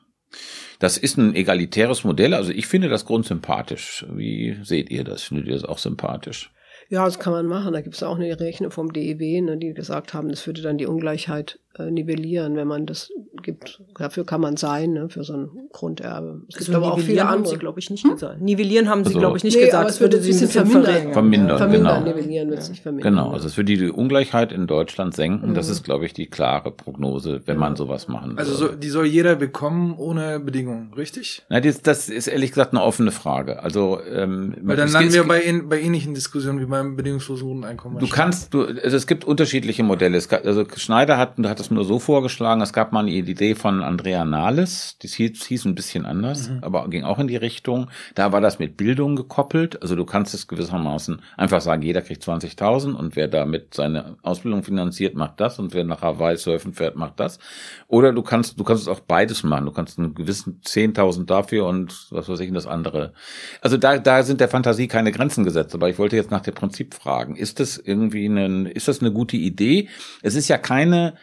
Das ist ein egalitäres Modell. Also ich finde das grundsympathisch. Wie seht ihr das? Findet ihr das auch sympathisch? Ja, das kann man machen. Da gibt es auch eine Rechnung vom DEW, ne, die gesagt haben, das würde dann die Ungleichheit nivellieren, wenn man das gibt. Dafür kann man sein, ne, für so ein Grunderbe. Es also gibt aber auch viele haben andere. sie, glaube ich, nicht hm? gesagt. Nivellieren haben sie, also, glaube ich, nicht nee, gesagt. Es würde sie ein bisschen vermindern. Vermindern, vermindern genau. Nivellieren wird es nicht vermindern. Genau, also es würde die Ungleichheit in Deutschland senken. Mhm. Das ist, glaube ich, die klare Prognose, wenn man sowas machen Also so, die soll jeder bekommen ohne Bedingungen, richtig? Na, das, das ist ehrlich gesagt eine offene Frage. Also ähm, Weil dann landen wir bei, bei ähnlichen Diskussionen wie beim bedingungslosen Grundeinkommen. Du kannst, du, also es gibt unterschiedliche Modelle. Es also Schneider hat, hat das nur so vorgeschlagen. Es gab mal eine Idee von Andrea Nahles, das hieß, hieß ein bisschen anders, mhm. aber ging auch in die Richtung. Da war das mit Bildung gekoppelt. Also du kannst es gewissermaßen einfach sagen, jeder kriegt 20.000 und wer damit seine Ausbildung finanziert, macht das und wer nach Hawaii surfen fährt, macht das. Oder du kannst, du kannst es auch beides machen. Du kannst einen gewissen 10.000 dafür und was weiß ich, das andere. Also da, da sind der Fantasie keine Grenzen gesetzt. Aber ich wollte jetzt nach dem Prinzip fragen. Ist das irgendwie ein, ist das eine gute Idee? Es ist ja keine,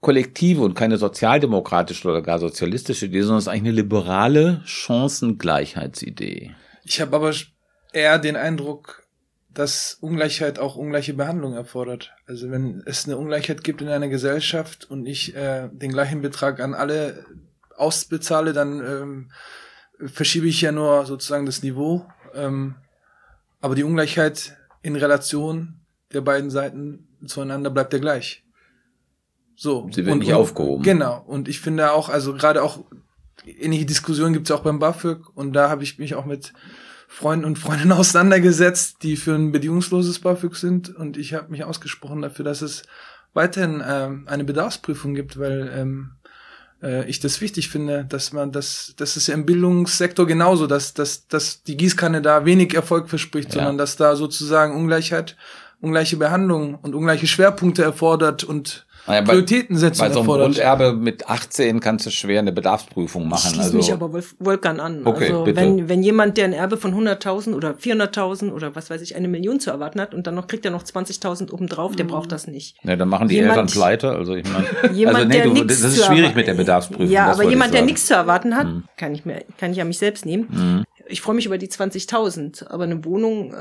kollektive und keine sozialdemokratische oder gar sozialistische Idee, sondern es ist eigentlich eine liberale Chancengleichheitsidee. Ich habe aber eher den Eindruck, dass Ungleichheit auch ungleiche Behandlung erfordert. Also wenn es eine Ungleichheit gibt in einer Gesellschaft und ich äh, den gleichen Betrag an alle ausbezahle, dann ähm, verschiebe ich ja nur sozusagen das Niveau. Ähm, aber die Ungleichheit in Relation der beiden Seiten zueinander bleibt ja gleich. So. Sie wird und, nicht aufgehoben. Genau. Und ich finde auch, also gerade auch ähnliche Diskussionen gibt es auch beim BAföG und da habe ich mich auch mit Freunden und Freundinnen auseinandergesetzt, die für ein bedingungsloses BAföG sind und ich habe mich ausgesprochen dafür, dass es weiterhin ähm, eine Bedarfsprüfung gibt, weil ähm, äh, ich das wichtig finde, dass man das, das ist ja im Bildungssektor genauso, dass, dass, dass die Gießkanne da wenig Erfolg verspricht, ja. sondern dass da sozusagen Ungleichheit, ungleiche Behandlung und ungleiche Schwerpunkte erfordert und Naja, bei, Prioritäten setzen Bei so einem erfordert. Grunderbe mit 18 kannst du schwer eine Bedarfsprüfung Ich machen. schließe Also, mich aber Wolf- Wolfgang an. Okay, also bitte. wenn, wenn jemand, der ein Erbe von 100.000 oder 400.000 oder was weiß ich, eine Million zu erwarten hat und dann noch kriegt er noch 20.000 obendrauf, der braucht das nicht. ne, dann machen die Jemand- Eltern pleite. Also ich meine, Jemand, also, nee, du, das zu ist schwierig mit der Bedarfsprüfung. Ja, aber jemand, der nichts zu erwarten hat, Mhm. kann ich mir, kann ich ja mich selbst nehmen. Mhm. Ich freue mich über die 20.000, aber eine Wohnung äh,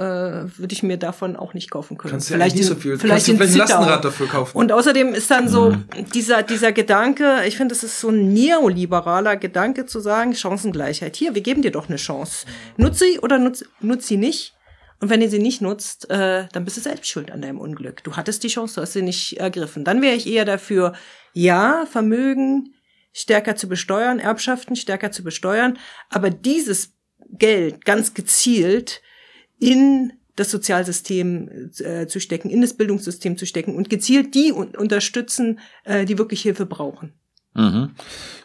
würde ich mir davon auch nicht kaufen können. Kannst du ja nicht so in- viel. Vielleicht Kannst du vielleicht ein. Lastenrad dafür kaufen. Und außerdem ist dann so Mhm. dieser, dieser Gedanke, ich finde, es ist so ein neoliberaler Gedanke zu sagen, Chancengleichheit. Hier, wir geben dir doch eine Chance. Nutz sie oder nutz, nutz sie nicht. Und wenn ihr sie nicht nutzt, äh, dann bist du selbst schuld an deinem Unglück. Du hattest die Chance, du hast sie nicht ergriffen. Dann wäre ich eher dafür, ja, Vermögen stärker zu besteuern, Erbschaften stärker zu besteuern, aber dieses Geld ganz gezielt in das Sozialsystem äh, zu stecken, in das Bildungssystem zu stecken und gezielt die un unterstützen, äh, die wirklich Hilfe brauchen. Mhm.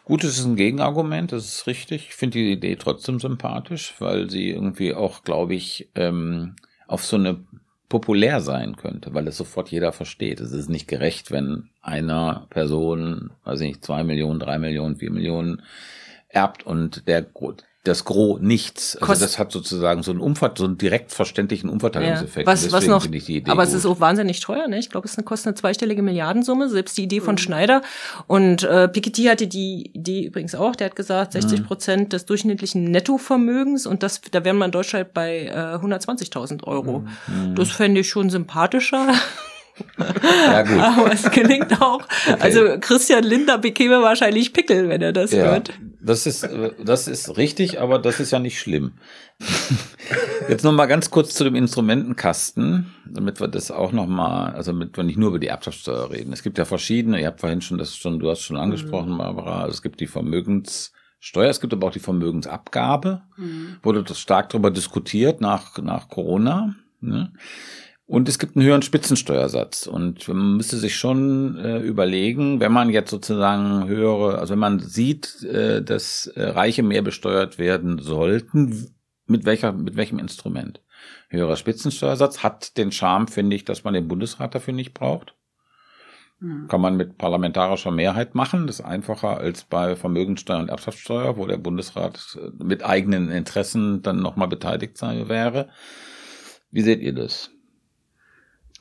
Gut, es ist ein Gegenargument, das ist richtig. Ich finde die Idee trotzdem sympathisch, weil sie irgendwie auch, glaube ich, ähm, auf so eine populär sein könnte, weil es sofort jeder versteht. Es ist nicht gerecht, wenn einer Person, weiß ich nicht, zwei Millionen, drei Millionen, vier Millionen erbt und der das Gros nichts. Also Kost- das hat sozusagen so einen Umver so einen direkt verständlichen Umverteilungseffekt. Was, Und was deswegen noch, aber es gut. ist auch wahnsinnig teuer, ne? Ich glaube, es kostet eine zweistellige Milliardensumme, selbst die Idee Mhm. von Schneider. Und äh, Piketty hatte die Idee übrigens auch, der hat gesagt, 60 Mhm. Prozent des durchschnittlichen Nettovermögens und das, da wären wir in Deutschland bei äh, 120.000 Euro. Mhm. Das fände ich schon sympathischer. Ja, gut. Aber es gelingt auch. Also Christian Linder bekäme wahrscheinlich Pickel, wenn er das Ja, hört. Das ist, das ist richtig, aber das ist ja nicht schlimm. Jetzt noch mal ganz kurz zu dem Instrumentenkasten, damit wir das auch noch mal, also damit wir nicht nur über die Erbschaftssteuer reden. Es gibt ja verschiedene, ihr habt vorhin schon das schon, du hast schon angesprochen, Barbara, also es gibt die Vermögenssteuer, es gibt aber auch die Vermögensabgabe, wurde das stark darüber diskutiert nach, nach Corona. Ne? Und es gibt einen höheren Spitzensteuersatz. Und man müsste sich schon äh, überlegen, wenn man jetzt sozusagen höhere, also wenn man sieht, äh, dass äh, Reiche mehr besteuert werden sollten, mit welcher, mit welchem Instrument? Höherer Spitzensteuersatz hat den Charme, finde ich, dass man den Bundesrat dafür nicht braucht. Kann man mit parlamentarischer Mehrheit machen. Das ist einfacher als bei Vermögenssteuer und Erbschaftssteuer, wo der Bundesrat äh, mit eigenen Interessen dann nochmal beteiligt sein wäre. Wie seht ihr das?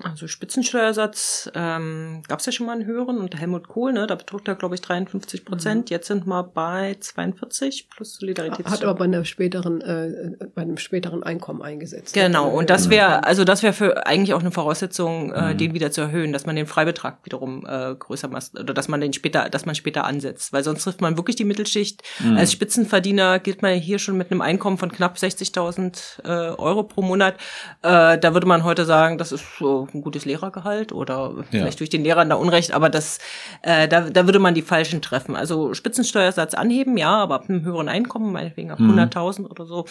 Also Spitzensteuersatz ähm, gab es ja schon mal einen höheren unter Helmut Kohl, ne? Da betrug er, glaube ich, 53 Prozent. Jetzt sind wir bei 42 plus Solidaritätssteuer. Hat aber bei einer späteren, äh, bei einem späteren Einkommen eingesetzt. Genau, und das Mhm. wäre, also das wäre für eigentlich auch eine Voraussetzung, äh, den wieder zu erhöhen, dass man den Freibetrag wiederum äh, größer macht oder dass man den später, dass man später ansetzt, weil sonst trifft man wirklich die Mittelschicht. Mhm. Als Spitzenverdiener gilt man hier schon mit einem Einkommen von knapp 60.000 äh, Euro pro Monat. Äh, da würde man heute sagen, das ist so ein gutes Lehrergehalt oder vielleicht durch den Lehrern da Unrecht, aber das, äh, da, da würde man die Falschen treffen. Also Spitzensteuersatz anheben, ja, aber ab einem höheren Einkommen, meinetwegen ab Mhm. 100.000 oder so.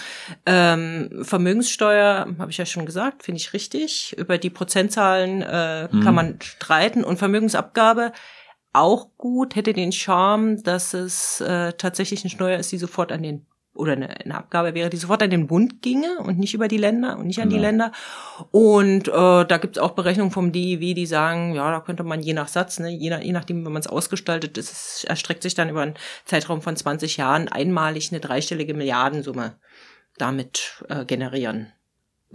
Ähm, Vermögenssteuer, habe ich ja schon gesagt, finde ich richtig. Über die Prozentzahlen äh, Mhm. kann man streiten und Vermögensabgabe auch gut, hätte den Charme, dass es äh, tatsächlich eine Steuer ist, die sofort an den oder eine, eine Abgabe wäre, die sofort an den Bund ginge und nicht über die Länder und nicht an die Genau. Länder. Und äh, da gibt es auch Berechnungen vom DIW, die sagen, ja, da könnte man je nach Satz, ne, je, nach, je nachdem, wie man es ausgestaltet, das ist, erstreckt sich dann über einen Zeitraum von 20 Jahren einmalig eine dreistellige Milliardensumme damit äh, generieren.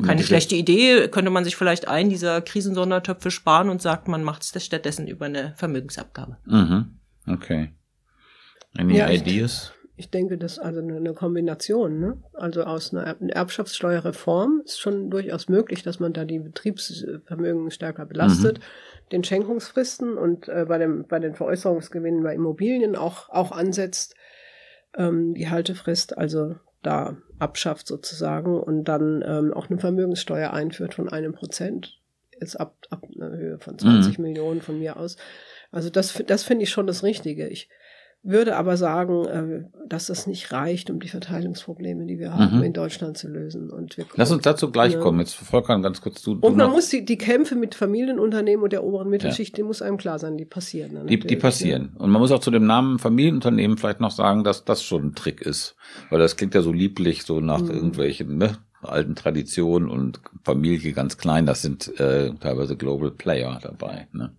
Keine schlechte Idee, könnte man sich vielleicht einen dieser Krisensondertöpfe sparen und sagt, man macht es stattdessen über eine Vermögensabgabe. Mhm. Okay. Any Ja, ideas? Ich denke, das ist also eine Kombination, ne? Also aus einer Erb- Erbschaftssteuerreform ist schon durchaus möglich, dass man da die Betriebsvermögen stärker belastet, den Schenkungsfristen und äh, bei dem bei den Veräußerungsgewinnen bei Immobilien auch auch ansetzt, ähm, die Haltefrist also da abschafft sozusagen und dann ähm, auch eine Vermögenssteuer einführt von einem Prozent jetzt ab ab einer Höhe von 20 Mhm. Millionen von mir aus. Also das das finde ich schon das Richtige. Ich würde aber sagen, äh, dass das nicht reicht, um die Verteilungsprobleme, die wir haben, Mhm. in Deutschland zu lösen. Und wir, Lass uns dazu gleich Ja. kommen. Jetzt Volker, ganz kurz du Und man muss die, die Kämpfe mit Familienunternehmen und der oberen Mittelschicht, die muss einem klar sein, die passieren. dann Die, die natürlich, passieren. Und man muss auch zu dem Namen Familienunternehmen vielleicht noch sagen, dass das schon ein Trick ist. Weil das klingt ja so lieblich, so nach Mhm. irgendwelchen, ne? alten Tradition und Familie ganz klein, das sind äh, teilweise Global Player dabei. Ne?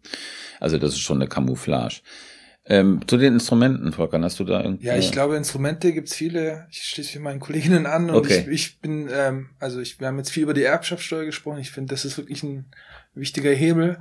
Also das ist schon eine Camouflage. Ähm, zu den Instrumenten, Volker, hast du da irgendwie? Ja, ich glaube, Instrumente gibt's viele. Ich schließe mich meinen Kolleginnen an und Okay. ich, ich bin, ähm, also ich, wir haben jetzt viel über die Erbschaftssteuer gesprochen. Ich finde, das ist wirklich ein wichtiger Hebel.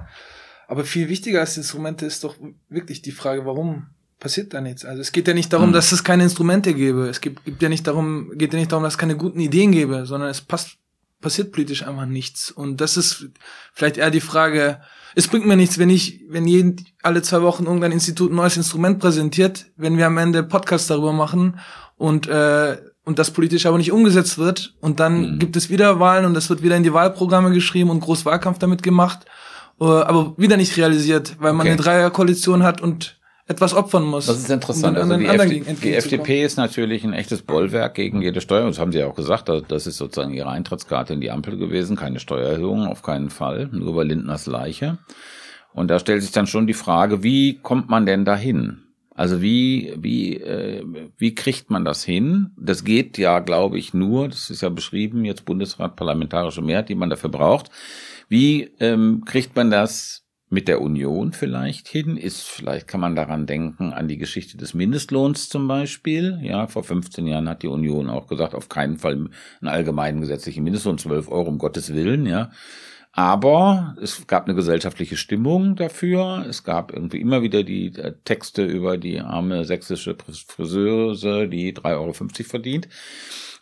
Aber viel wichtiger als Instrumente ist doch wirklich die Frage, warum passiert da nichts? Also es geht ja nicht darum, Hm. dass es keine Instrumente gäbe. Es gibt, gibt ja nicht darum, geht ja nicht darum, dass es keine guten Ideen gäbe, sondern es passt, passiert politisch einfach nichts. Und das ist vielleicht eher die Frage, es bringt mir nichts, wenn ich, wenn jeden, alle zwei Wochen irgendein Institut ein neues Instrument präsentiert, wenn wir am Ende Podcasts darüber machen und, äh, und das politisch aber nicht umgesetzt wird und dann Mhm. gibt es wieder Wahlen und das wird wieder in die Wahlprogramme geschrieben und groß Wahlkampf damit gemacht, äh, aber wieder nicht realisiert, weil man Okay. eine Dreierkoalition hat und etwas opfern muss. Das ist interessant. um Also die, die. FDP ist natürlich ein echtes Bollwerk gegen jede Steuer. Das haben sie ja auch gesagt. Das- Das ist sozusagen ihre Eintrittskarte in die Ampel gewesen. Keine Steuererhöhung, auf keinen Fall. Nur bei Lindners Leiche. Und da stellt sich dann schon die Frage, wie kommt man denn dahin? Also wie, wie, äh, wie kriegt man das hin? Das geht ja, glaube ich, nur, das ist ja beschrieben, jetzt Bundesrat, parlamentarische Mehrheit, die man dafür braucht. Wie ähm, kriegt man das mit der Union vielleicht hin? Ist vielleicht kann man daran denken an die Geschichte des Mindestlohns zum Beispiel. Ja, vor 15 Jahren hat die Union auch gesagt, auf keinen Fall einen allgemeinen gesetzlichen Mindestlohn, 12 Euro um Gottes Willen, ja. Aber es gab eine gesellschaftliche Stimmung dafür. Es gab irgendwie immer wieder die äh, Texte über die arme sächsische Friseuse, die 3,50 Euro verdient.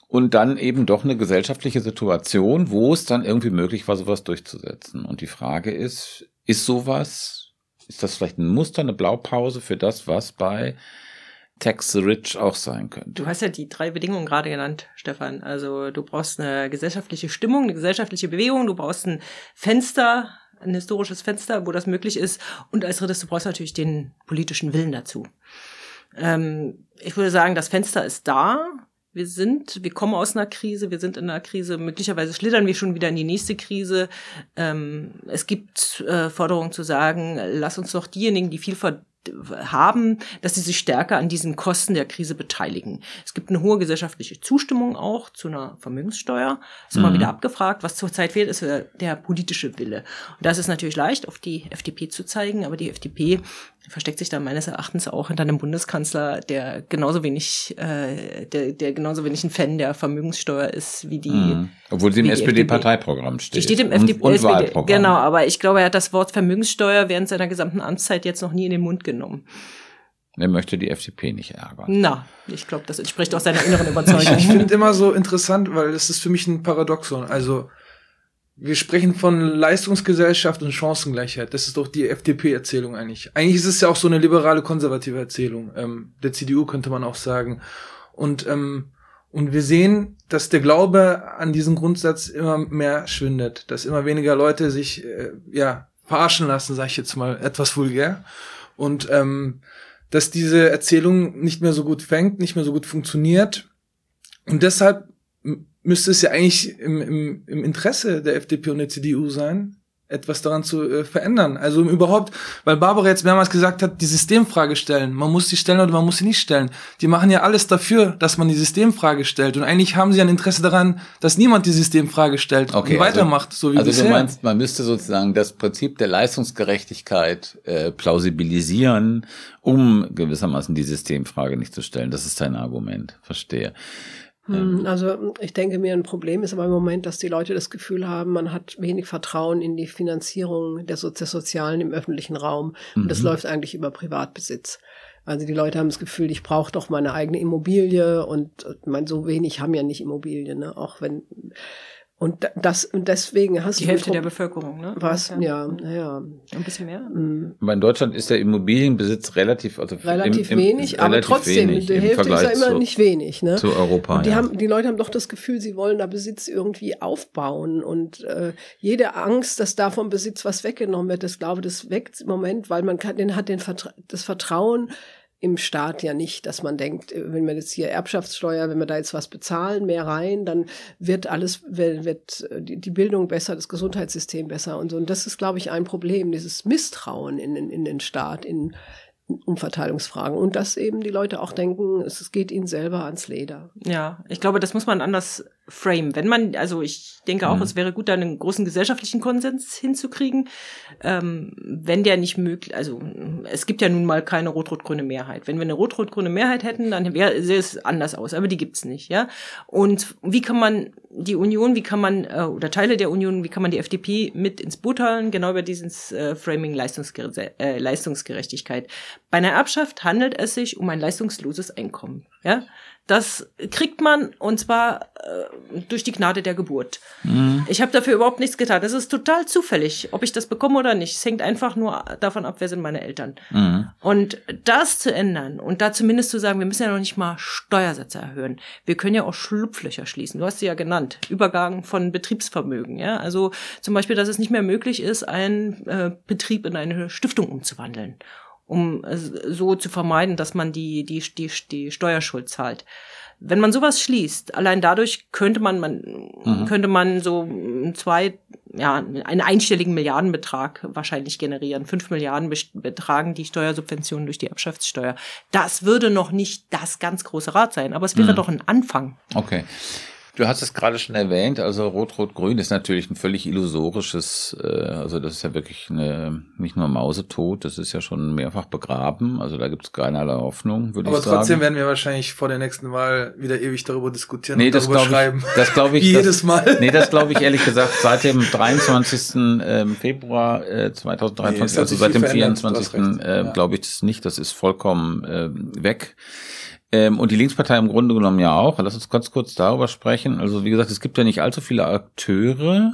Und dann eben doch eine gesellschaftliche Situation, wo es dann irgendwie möglich war, sowas durchzusetzen. Und die Frage ist, ist sowas, ist das vielleicht ein Muster, eine Blaupause für das, was bei Tax the Rich auch sein könnte? Du hast ja die drei Bedingungen gerade genannt, Stefan. Also du brauchst eine gesellschaftliche Stimmung, eine gesellschaftliche Bewegung, du brauchst ein Fenster, ein historisches Fenster, wo das möglich ist. Und als drittes, du brauchst natürlich den politischen Willen dazu. Ähm, ich würde sagen, das Fenster ist da. Wir sind, wir kommen aus einer Krise, wir sind in einer Krise, möglicherweise schlittern wir schon wieder in die nächste Krise. Ähm, es gibt äh, Forderungen zu sagen, lass uns doch diejenigen, die viel haben, dass sie sich stärker an diesen Kosten der Krise beteiligen. Es gibt eine hohe gesellschaftliche Zustimmung auch zu einer Vermögenssteuer. Ist immer Mhm. wieder abgefragt. Was zurzeit fehlt, ist der, der politische Wille. Und das ist natürlich leicht, auf die FDP zu zeigen, aber die FDP versteckt sich da meines Erachtens auch hinter einem Bundeskanzler, der genauso wenig, äh, der, der genauso wenig ein Fan der Vermögenssteuer ist wie die. Mhm. Obwohl sie im SPD-Parteiprogramm steht. Die steht im und, FDP, und SPD Wahlprogramm. Genau, aber ich glaube, er hat das Wort Vermögenssteuer während seiner gesamten Amtszeit jetzt noch nie in den Mund genommen. Er möchte die FDP nicht ärgern. Na, ich glaube, das entspricht auch seiner inneren Überzeugung. Ich finde immer so interessant, weil das ist für mich ein Paradoxon. Also wir sprechen von Leistungsgesellschaft und Chancengleichheit. Das ist doch die FDP-Erzählung eigentlich. Eigentlich ist es ja auch so eine liberale konservative Erzählung. Ähm, der CDU könnte man auch sagen. Und ähm, und wir sehen, dass der Glaube an diesen Grundsatz immer mehr schwindet, dass immer weniger Leute sich äh, ja verarschen lassen, sage ich jetzt mal etwas vulgär. Und ähm, dass diese Erzählung nicht mehr so gut fängt, nicht mehr so gut funktioniert. Und deshalb müsste es ja eigentlich im, im, im Interesse der FDP und der CDU sein, etwas daran zu äh, verändern. Also um überhaupt, weil Barbara jetzt mehrmals gesagt hat, die Systemfrage stellen. Man muss sie stellen oder man muss sie nicht stellen. Die machen ja alles dafür, dass man die Systemfrage stellt. Und eigentlich haben sie ein Interesse daran, dass niemand die Systemfrage stellt Okay, und weitermacht, also, so wie Also bisher. du meinst, man müsste sozusagen das Prinzip der Leistungsgerechtigkeit äh, plausibilisieren, um gewissermaßen die Systemfrage nicht zu stellen. Das ist dein Argument. Verstehe. Hm, Also ich denke mir, ein Problem ist aber im Moment, dass die Leute das Gefühl haben, man hat wenig Vertrauen in die Finanzierung der, so des Sozialen im öffentlichen Raum. Und das Mhm. läuft eigentlich über Privatbesitz. Also die Leute haben das Gefühl, ich brauche doch meine eigene Immobilie und äh, mein so wenig haben ja nicht Immobilien, ne? auch wenn und da- das und deswegen hast Die du Hälfte Pro- der Bevölkerung, ne? was Ja. ja naja Ein bisschen mehr. Aber in Deutschland ist der Immobilienbesitz relativ, also relativ im, im, wenig, aber relativ trotzdem wenig die im Hälfte ist ja Vergleich immer zu, nicht wenig, ne? zu Europa. Und die, ja. haben, die Leute haben doch das Gefühl, sie wollen da Besitz irgendwie aufbauen. Und äh, jede Angst, dass da vom Besitz was weggenommen wird, das glaube das weckt im Moment, weil man kann, den hat den Vertra das Vertrauen im Staat ja nicht, dass man denkt, äh, wenn wir jetzt hier Erbschaftssteuer, wenn wir da jetzt was bezahlen, mehr rein, dann wird alles, wird, äh, die Bildung besser, das Gesundheitssystem besser und so. Und das ist, glaube ich, ein Problem, dieses Misstrauen in, den- in den Staat, in Umverteilungsfragen. Und dass eben die Leute auch denken, es geht ihnen selber ans Leder. Ja, ich glaube, das muss man anders Frame. Wenn man, also ich denke auch, mhm. es wäre gut, da einen großen gesellschaftlichen Konsens hinzukriegen. Ähm, wenn der nicht möglich, also es gibt ja nun mal keine rot-rot-grüne Mehrheit. Wenn wir eine rot-rot-grüne Mehrheit hätten, dann wäre es anders aus, aber die gibt's nicht, ja. Und wie kann man die Union, wie kann man, äh, oder Teile der Union, wie kann man die FDP mit ins Boot holen, genau über dieses äh, Framing Leistungsger äh, Leistungsgerechtigkeit. Bei einer Erbschaft handelt es sich um ein leistungsloses Einkommen, ja. Das kriegt man und zwar äh, durch die Gnade der Geburt. Mhm. Ich habe dafür überhaupt nichts getan. Es ist total zufällig, ob ich das bekomme oder nicht. Es hängt einfach nur davon ab, wer sind meine Eltern. Mhm. Und das zu ändern und da zumindest zu sagen, wir müssen ja noch nicht mal Steuersätze erhöhen. Wir können ja auch Schlupflöcher schließen. Du hast sie ja genannt. Übergang von Betriebsvermögen. Ja, also zum Beispiel, dass es nicht mehr möglich ist, einen äh, Betrieb in eine Stiftung umzuwandeln um so zu vermeiden, dass man die, die, die, die Steuerschuld zahlt. Wenn man sowas schließt, allein dadurch könnte man, man mhm. könnte man so zwei, ja, einen einstelligen Milliardenbetrag wahrscheinlich generieren. Fünf Milliarden betragen die Steuersubventionen durch die Erbschaftssteuer. Das würde noch nicht das ganz große Rad sein, aber es wäre mhm. doch ein Anfang. Okay. Du hast es gerade schon erwähnt, also Rot-Rot-Grün ist natürlich ein völlig illusorisches, äh, also das ist ja wirklich eine, nicht nur Mausetot, das ist ja schon mehrfach begraben, also da gibt es keinerlei Hoffnung, würde ich sagen. Aber trotzdem werden wir wahrscheinlich vor der nächsten Wahl wieder ewig darüber diskutieren nee, und das darüber schreiben. Ich, das glaube ich. Jedes Mal. Nee, das glaube ich ehrlich gesagt seit dem 23. Ähm, Februar äh, 2023, nee, also seit dem 24. Äh, glaube ich das nicht, das ist vollkommen äh, weg. Ähm, und die Linkspartei im Grunde genommen ja auch. Lass uns ganz kurz darüber sprechen. Also wie gesagt, es gibt ja nicht allzu viele Akteure,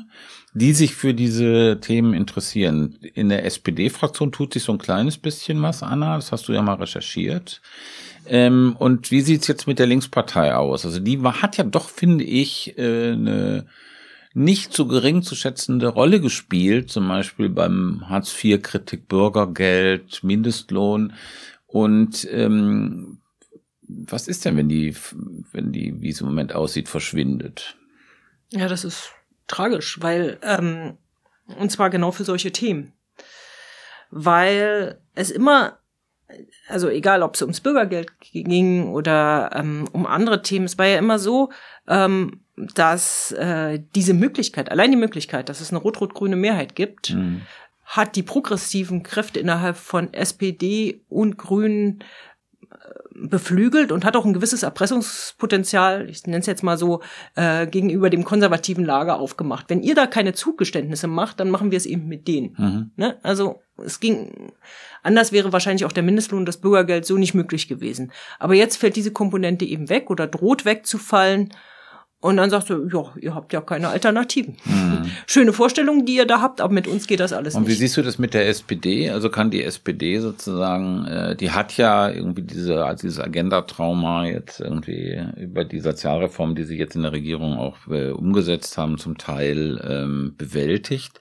die sich für diese Themen interessieren. In der SPD-Fraktion tut sich so ein kleines bisschen was, Anna. Das hast du ja mal recherchiert. Ähm, und wie sieht's jetzt mit der Linkspartei aus? Also die hat ja doch, finde ich, äh, eine nicht so gering zu schätzende Rolle gespielt, zum Beispiel beim Hartz-IV-Kritik, Bürgergeld, Mindestlohn. Und ähm, was ist denn, wenn die, wenn die, wie es im Moment aussieht, verschwindet? Ja, das ist tragisch, weil, ähm, und zwar genau für solche Themen. Weil es immer, also egal ob es ums Bürgergeld ging oder ähm, um andere Themen, es war ja immer so, ähm, dass äh, diese Möglichkeit, allein die Möglichkeit, dass es eine rot-rot-grüne Mehrheit gibt, mhm. hat die progressiven Kräfte innerhalb von SPD und Grünen beflügelt und hat auch ein gewisses Erpressungspotenzial, ich nenne es jetzt mal so, äh, gegenüber dem konservativen Lager aufgemacht. Wenn ihr da keine Zugeständnisse macht, dann machen wir es eben mit denen. Mhm. Ne? Also es ging, anders wäre wahrscheinlich auch der Mindestlohn, das Bürgergeld so nicht möglich gewesen. Aber jetzt fällt diese Komponente eben weg oder droht wegzufallen. Und dann sagst du, ja, ihr habt ja keine Alternativen. Mhm. Schöne Vorstellungen, die ihr da habt, aber mit uns geht das alles Und nicht. Und wie siehst du das mit der SPD? Also kann die SPD sozusagen, äh, die hat ja irgendwie diese, also dieses Agenda-Trauma jetzt irgendwie über die Sozialreform, die sie jetzt in der Regierung auch äh, umgesetzt haben, zum Teil ähm, bewältigt.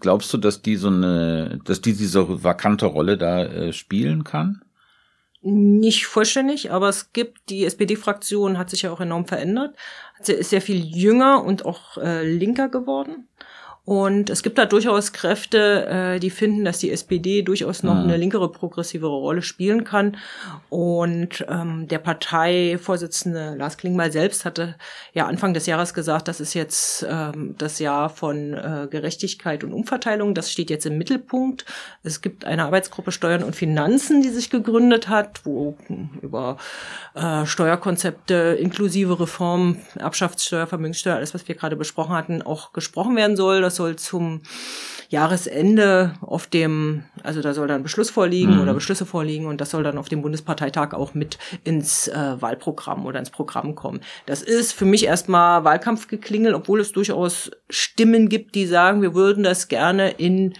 Glaubst du, dass die so eine, dass die diese vakante Rolle da äh, spielen kann? Nicht vollständig, aber es gibt, die SPD-Fraktion hat sich ja auch enorm verändert, ist sehr viel jünger und auch äh, linker geworden. Und es gibt da durchaus Kräfte, äh, die finden, dass die SPD durchaus noch mhm. eine linkere, progressivere Rolle spielen kann. Und ähm, der Parteivorsitzende Lars Klingbeil selbst hatte ja Anfang des Jahres gesagt, das ist jetzt ähm, das Jahr von äh, Gerechtigkeit und Umverteilung. Das steht jetzt im Mittelpunkt. Es gibt eine Arbeitsgruppe Steuern und Finanzen, die sich gegründet hat, wo über äh, Steuerkonzepte inklusive Reform, Erbschaftssteuer, Vermögenssteuer, alles, was wir gerade besprochen hatten, auch gesprochen werden soll. Das soll zum Jahresende auf dem, also da soll dann Beschluss vorliegen mhm. oder Beschlüsse vorliegen und das soll dann auf dem Bundesparteitag auch mit ins äh, Wahlprogramm oder ins Programm kommen. Das ist für mich erstmal Wahlkampfgeklingel, obwohl es durchaus Stimmen gibt, die sagen, wir würden das gerne in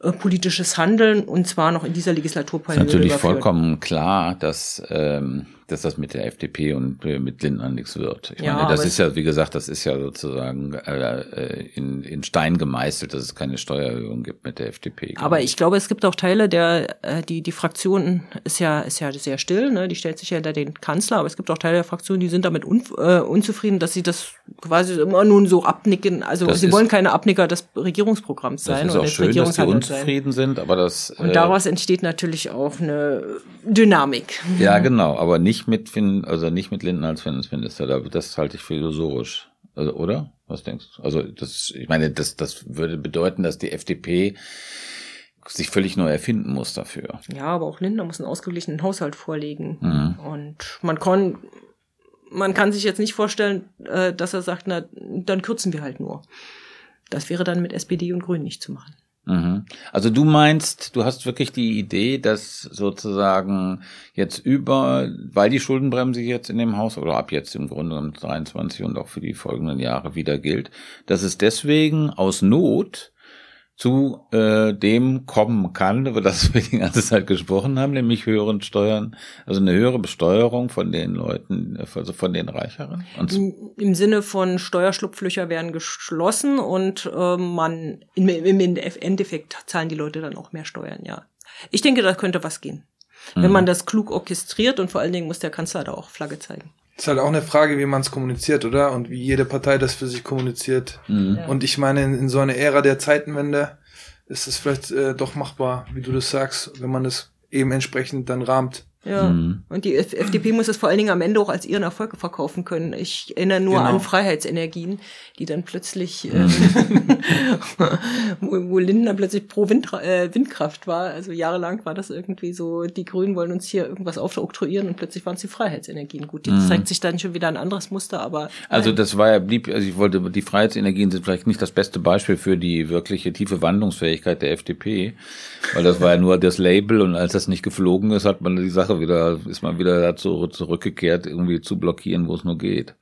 äh, politisches Handeln und zwar noch in dieser Legislaturperiode. Ist natürlich überführen. vollkommen klar, dass ähm, dass das mit der FDP und äh, mit Lindner nichts wird. Ich ja, meine, das ist ja, wie gesagt, das ist ja sozusagen äh, in, in Stein gemeißelt, dass es keine Steuererhöhung gibt mit der FDP. Aber ich glaube, es gibt auch Teile der, äh, die, die Fraktion ist ja, ist ja sehr still, ne? die stellt sich ja hinter den Kanzler, aber es gibt auch Teile der Fraktion, die sind damit un, äh, unzufrieden, dass sie das quasi immer nun so abnicken, also das sie ist, wollen keine Abnicker des Regierungsprogramms sein. Das ist auch schön, dass sie unzufrieden sein. sind, aber das... Und daraus äh, entsteht natürlich auch eine Dynamik. Ja, genau, aber nicht nicht mit Finn, also nicht mit Linden als Finanzminister. Das halte ich für illusorisch. Also, oder? Was denkst du? Also das, ich meine, das, das würde bedeuten, dass die FDP sich völlig neu erfinden muss dafür. Ja, aber auch Lindner muss einen ausgeglichenen Haushalt vorlegen. Mhm. Und man kann, man kann sich jetzt nicht vorstellen, äh, dass er sagt, na, dann kürzen wir halt nur. Das wäre dann mit SPD und Grünen nicht zu machen. Mhm. Also du meinst, du hast wirklich die Idee, dass sozusagen jetzt über, weil die Schuldenbremse jetzt in dem Haus oder ab jetzt im Grunde um 23 und auch für die folgenden Jahre wieder gilt, dass es deswegen aus Not zu äh, dem kommen kann, über das wir die ganze Zeit gesprochen haben, nämlich höheren Steuern, also eine höhere Besteuerung von den Leuten, also von den Reicheren. Im, Im, Sinne von Steuerschlupflöcher werden geschlossen und äh, man im, im Endeffekt zahlen die Leute dann auch mehr Steuern, ja. Ich denke, da könnte was gehen. Mhm. Wenn man das klug orchestriert und vor allen Dingen muss der Kanzler da auch Flagge zeigen. Ist halt auch eine Frage, wie man es kommuniziert, oder? Und wie jede Partei das für sich kommuniziert. Mhm. Und ich meine, in, in, so einer Ära der Zeitenwende ist es vielleicht äh, doch machbar, wie du das sagst, wenn man es eben entsprechend dann rahmt. Ja, mhm. und die FDP muss es vor allen Dingen am Ende auch als ihren Erfolg verkaufen können. Ich erinnere nur genau. an Freiheitsenergien, die dann plötzlich, mhm. äh, wo, wo Lindner plötzlich pro Wind, äh, Windkraft war. Also jahrelang war das irgendwie so, die Grünen wollen uns hier irgendwas aufoktroyieren und plötzlich waren es die Freiheitsenergien. Gut, jetzt mhm. zeigt sich dann schon wieder ein anderes Muster, aber. Also das war ja, blieb, also ich wollte, die Freiheitsenergien sind vielleicht nicht das beste Beispiel für die wirkliche tiefe Wandlungsfähigkeit der FDP, weil das war ja nur das Label und als das nicht geflogen ist, hat man die Sache wieder, ist man wieder dazu zurückgekehrt, irgendwie zu blockieren, wo es nur geht.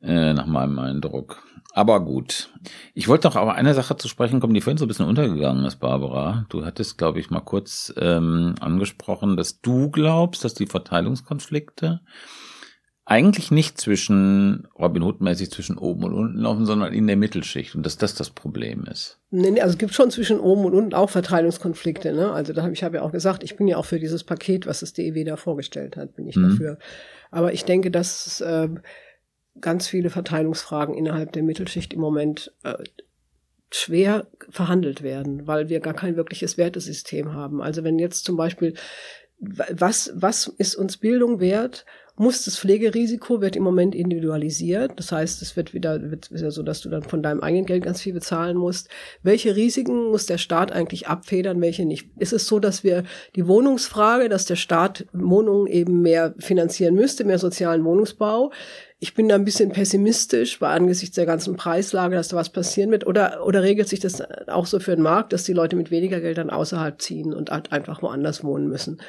Äh, nach meinem Eindruck. Aber gut. Ich wollte noch aber eine Sache zu sprechen kommen, die vorhin so ein bisschen untergegangen ist, Barbara. Du hattest, glaube ich, mal kurz ähm, angesprochen, dass du glaubst, dass die Verteilungskonflikte eigentlich nicht zwischen Robin Hood mäßig zwischen oben und unten laufen, sondern in der Mittelschicht und dass das das Problem ist. Nee, also es gibt schon zwischen oben und unten auch Verteilungskonflikte. Ne? Also da habe ich habe ja auch gesagt, ich bin ja auch für dieses Paket, was das DEW da vorgestellt hat, bin ich mhm. dafür. Aber ich denke, dass äh, ganz viele Verteilungsfragen innerhalb der Mittelschicht im Moment äh, schwer verhandelt werden, weil wir gar kein wirkliches Wertesystem haben. Also wenn jetzt zum Beispiel was, was ist uns Bildung wert muss das Pflegerisiko wird im Moment individualisiert. Das heißt, es wird wieder, wird wieder so, dass du dann von deinem eigenen Geld ganz viel bezahlen musst. Welche Risiken muss der Staat eigentlich abfedern, welche nicht? Ist es so, dass wir die Wohnungsfrage, dass der Staat Wohnungen eben mehr finanzieren müsste, mehr sozialen Wohnungsbau? Ich bin da ein bisschen pessimistisch, weil angesichts der ganzen Preislage, dass da was passieren wird. Oder, oder regelt sich das auch so für den Markt, dass die Leute mit weniger Geld dann außerhalb ziehen und halt einfach woanders wohnen müssen?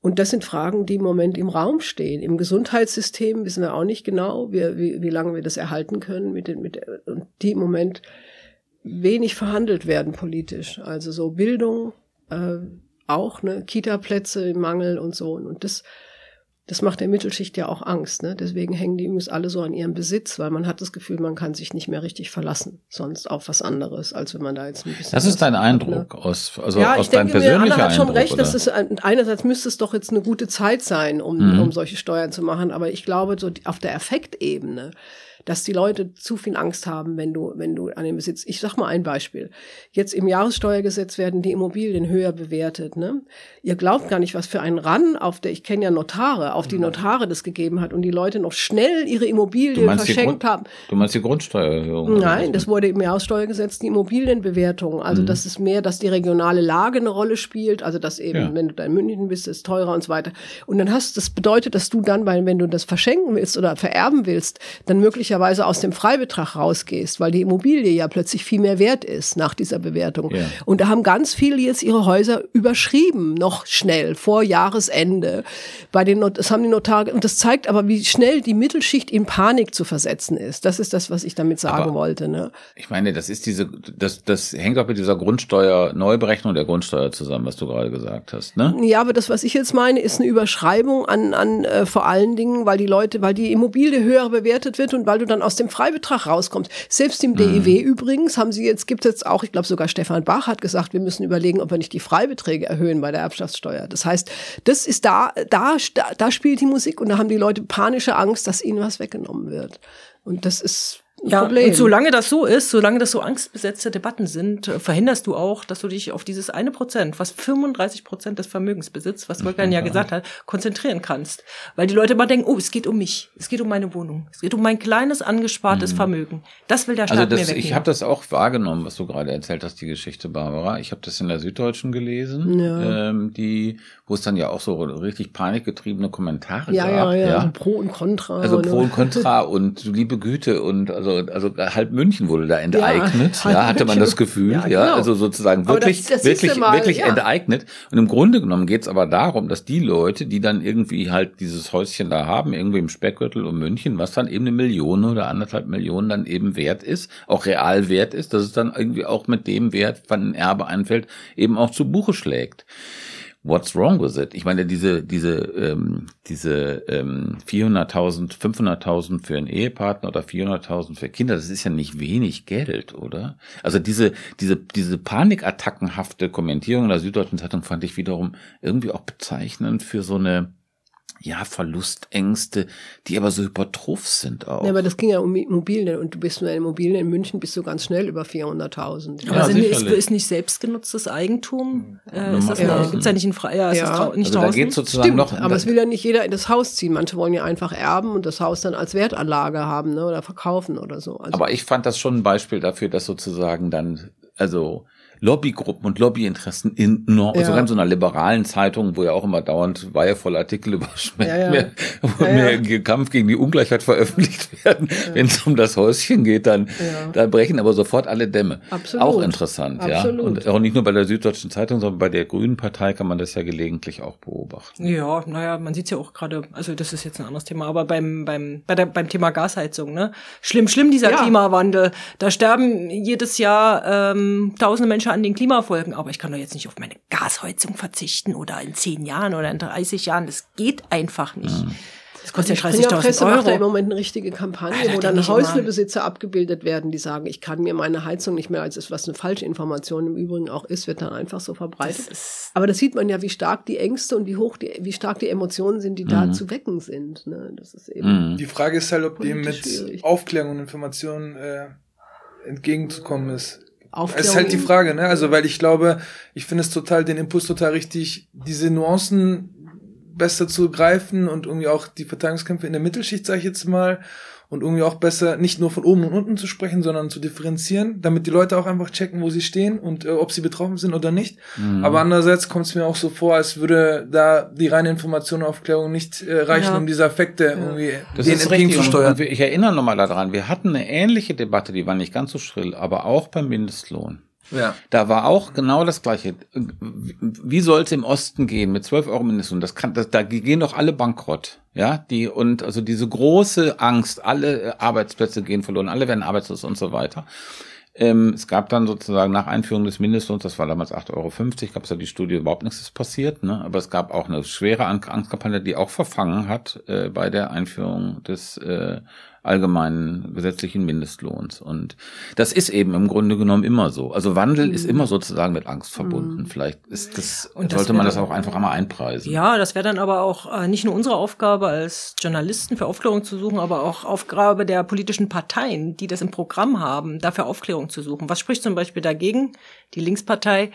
Und das sind Fragen, die im Moment im Raum stehen. Im Gesundheitssystem wissen wir auch nicht genau, wie, wie, wie lange wir das erhalten können, mit den, mit, und die im Moment wenig verhandelt werden politisch. Also so Bildung, äh, auch ne, Kita-Plätze im Mangel und so. Und das das macht der Mittelschicht ja auch Angst. Ne? Deswegen hängen die übrigens alle so an ihrem Besitz, weil man hat das Gefühl, man kann sich nicht mehr richtig verlassen, sonst auf was anderes, als wenn man da jetzt ein bisschen. Das ist dein Eindruck ne? aus, also ja, aus deinem persönlichen Eindruck. Ja, hat schon recht, oder? dass es einerseits müsste es doch jetzt eine gute Zeit sein, um, mhm. um solche Steuern zu machen, aber ich glaube, so auf der Effektebene dass die Leute zu viel Angst haben, wenn du, wenn du an den Besitz. Ich sag mal ein Beispiel. Jetzt im Jahressteuergesetz werden die Immobilien höher bewertet. Ne? Ihr glaubt gar nicht, was für ein Ran auf der, ich kenne ja Notare, auf die mhm. Notare das gegeben hat und die Leute noch schnell ihre Immobilien verschenkt haben. Du meinst die Grundsteuererhöhung? Nein, das wurde im Jahressteuergesetz die Immobilienbewertung. Also mhm. das ist mehr, dass die regionale Lage eine Rolle spielt. Also dass eben, ja. wenn du da in München bist, ist teurer und so weiter. Und dann hast, das bedeutet, dass du dann, weil wenn du das verschenken willst oder vererben willst, dann möglicherweise möglicherweise aus dem Freibetrag rausgehst, weil die Immobilie ja plötzlich viel mehr wert ist nach dieser Bewertung. Ja. Und da haben ganz viele jetzt ihre Häuser überschrieben, noch schnell, vor Jahresende. Bei den Not das haben die Notare, und das zeigt aber, wie schnell die Mittelschicht in Panik zu versetzen ist. Das ist das, was ich damit sagen aber wollte. Ne? Ich meine, das ist diese, das, das hängt auch mit dieser Grundsteuer-Neuberechnung der Grundsteuer zusammen, was du gerade gesagt hast. Ne? Ja, aber das, was ich jetzt meine, ist eine Überschreibung an, an äh, vor allen Dingen, weil die Leute, weil die Immobilie höher bewertet wird und weil du dann aus dem Freibetrag rauskommst. Selbst im mhm. DEW übrigens haben sie jetzt, gibt es jetzt auch, ich glaube sogar Stefan Bach hat gesagt, wir müssen überlegen, ob wir nicht die Freibeträge erhöhen bei der Erbschaftssteuer. Das heißt, das ist da, da, da spielt die Musik und da haben die Leute panische Angst, dass ihnen was weggenommen wird. Und das ist ja, Problem. Und solange das so ist, solange das so angstbesetzte Debatten sind, äh, verhinderst du auch, dass du dich auf dieses eine Prozent, fast 35 Prozent des Vermögens besitzt, was Wolfgang ja gesagt hat, konzentrieren kannst. Weil die Leute immer denken, oh, es geht um mich, es geht um meine Wohnung, es geht um mein kleines angespartes mhm. Vermögen. Das will der Staat also das, mir wegnehmen. Ich habe das auch wahrgenommen, was du gerade erzählt hast, die Geschichte, Barbara. Ich habe das in der Süddeutschen gelesen, ja. ähm, die, wo es dann ja auch so richtig panikgetriebene Kommentare ja, gab. Ja, ja, ja. Also Pro und Contra. Also Pro und Contra und liebe Güte und also also halb München wurde da enteignet, ja, ja hatte man das Gefühl, ja, genau. ja also sozusagen wirklich das, das wirklich mal, wirklich ja. enteignet und im Grunde genommen geht's aber darum, dass die Leute, die dann irgendwie halt dieses Häuschen da haben, irgendwie im Speckgürtel um München, was dann eben eine Million oder anderthalb Millionen dann eben wert ist, auch real wert ist, dass es dann irgendwie auch mit dem Wert, wann ein Erbe einfällt, eben auch zu Buche schlägt. What's wrong with it? Ich meine, diese, diese, ähm, diese ähm, 400.000, 500.000 für einen Ehepartner oder 400.000 für Kinder, das ist ja nicht wenig Geld, oder? Also diese, diese, diese panikattackenhafte Kommentierung der Süddeutschen Zeitung fand ich wiederum irgendwie auch bezeichnend für so eine, ja, Verlustängste, die aber so hypertroph sind auch. Ja, aber das ging ja um Immobilien und du bist nur in Immobilien in München bist du ganz schnell über 400.000. Ja, also ist, ist nicht selbstgenutztes Eigentum? Äh, ist das ja. gibt's ja nicht in Frei, ja, ist ja. Das nicht also draußen? Da geht's sozusagen Stimmt, noch, aber es will ja nicht jeder in das Haus ziehen. Manche wollen ja einfach erben und das Haus dann als Wertanlage haben, ne, oder verkaufen oder so. Also aber ich fand das schon ein Beispiel dafür, dass sozusagen dann, also Lobbygruppen und Lobbyinteressen in no, ja. sogar in so einer liberalen Zeitung, wo ja auch immer dauernd weihevolle Artikel über ja, ja. mehr, wo ja, mehr Kampf gegen die Ungleichheit veröffentlicht werden. Wenn es um das Häuschen geht, dann, da brechen aber sofort alle Dämme. Absolut. Auch interessant, Absolut. ja. Und auch nicht nur bei der Süddeutschen Zeitung, sondern bei der Grünen Partei kann man das ja gelegentlich auch beobachten. Ja, naja, man sieht ja auch gerade, also das ist jetzt ein anderes Thema, aber beim, beim, bei der, beim Thema Gasheizung, ne? Schlimm, schlimm dieser Klimawandel. Da sterben jedes Jahr ähm, tausende Menschen an den Klimafolgen, aber ich kann doch jetzt nicht auf meine Gasheizung verzichten oder in zehn Jahren oder in 30 Jahren. Das geht einfach nicht. Mhm. Das kostet ja 30.000 Euro. macht da im Moment eine richtige Kampagne, Alter, wo dann Häuslebesitzer abgebildet werden, die sagen, ich kann mir meine Heizung nicht mehr, als ist, was eine falsche Information im Übrigen auch ist, wird dann einfach so verbreitet. Das Aber das sieht man ja, wie stark die Ängste und wie hoch die, wie stark die Emotionen sind, die mhm. da zu wecken sind. Ne? Das ist eben mhm. Die Frage ist halt, ob dem mit schwierig. Aufklärung und Informationen äh, entgegenzukommen ist. Aufklärung. Es ist halt die Frage, ne? Also, weil ich glaube, ich finde es total, den Impuls total richtig, diese Nuancen besser zu greifen und irgendwie auch die Verteidigungskämpfe in der Mittelschicht, sage ich jetzt mal, und irgendwie auch besser nicht nur von oben und unten zu sprechen, sondern zu differenzieren, damit die Leute auch einfach checken, wo sie stehen und äh, ob sie betroffen sind oder nicht. Mhm. Aber andererseits kommt es mir auch so vor, als würde da die reine Information und Aufklärung nicht äh, reichen, ja. um diese Effekte ja. irgendwie das den entgegenzusteuern. Ich erinnere nochmal daran, wir hatten eine ähnliche Debatte, die war nicht ganz so schrill, aber auch beim Mindestlohn. Ja. Da war auch genau das Gleiche. Wie soll es im Osten gehen mit 12 Euro Mindestlohn? Das kann, das, da gehen doch alle bankrott. Ja, die, und also diese große Angst, alle Arbeitsplätze gehen verloren, alle werden arbeitslos und so weiter. Ähm, es gab dann sozusagen nach Einführung des Mindestlohns, das war damals 8,50 Euro, gab es ja die Studie, überhaupt nichts ist passiert, ne? aber es gab auch eine schwere Angstkampagne, die auch verfangen hat äh, bei der Einführung des äh, allgemeinen gesetzlichen Mindestlohns. Und das ist eben im Grunde genommen immer so. Also Wandel mhm. ist immer sozusagen mit Angst verbunden. Mhm. Vielleicht ist das, und sollte man das auch einfach einmal einpreisen. Ja, das wäre dann aber auch äh, nicht nur unsere Aufgabe als Journalisten für Aufklärung zu suchen, aber auch Aufgabe der politischen Parteien, die das im Programm haben, dafür Aufklärung zu suchen. Was spricht zum Beispiel dagegen? Die Linkspartei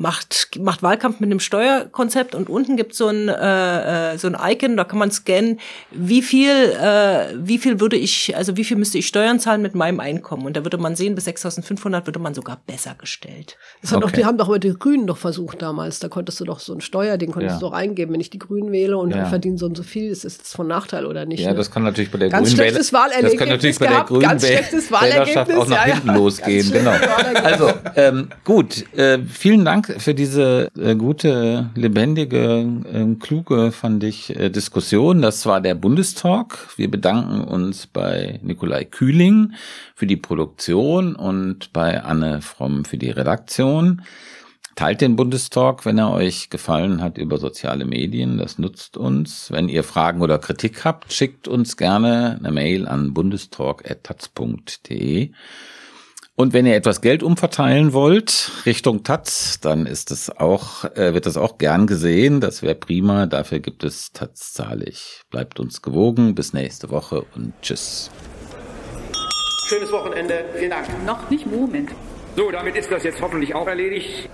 macht, macht Wahlkampf mit einem Steuerkonzept und unten gibt so ein, äh, äh, so ein Icon, da kann man scannen, wie viel, äh, wie viel würde ich, also wie viel müsste ich Steuern zahlen mit meinem Einkommen? Und da würde man sehen, bis 6.500 würde man sogar besser gestellt. Das okay. doch, die haben doch aber die Grünen doch versucht damals, da konntest du doch so ein Steuer, den konntest ja. du doch eingeben, wenn ich die Grünen wähle und ja. verdiene so und so viel, ist das von Nachteil oder nicht? Ja, ne? das kann natürlich bei der ganz Grünen schlechtes Wahlergebnis das kann natürlich bei der Grünen ganz schlechtes Wählerschaft auch nach hinten ja, losgehen, genau. Also, ähm, gut, äh, vielen Für diese äh, gute, lebendige, äh, kluge, fand ich, äh, Diskussion. Das war der Bundestalk. Wir bedanken uns bei Nikolai Kühling für die Produktion und bei Anne Fromm für die Redaktion. Teilt den Bundestalk, wenn er euch gefallen hat, über soziale Medien. Das nutzt uns. Wenn ihr Fragen oder Kritik habt, schickt uns gerne eine Mail an bundestalk.taz.de. Und wenn ihr etwas Geld umverteilen wollt Richtung Taz, dann ist es auch, äh, wird das auch gern gesehen. Das wäre prima. Dafür gibt es Taz zahlig. Bleibt uns gewogen. Bis nächste Woche und tschüss. Schönes Wochenende. Vielen Dank. Noch nicht Moment. So, damit ist das jetzt hoffentlich auch erledigt.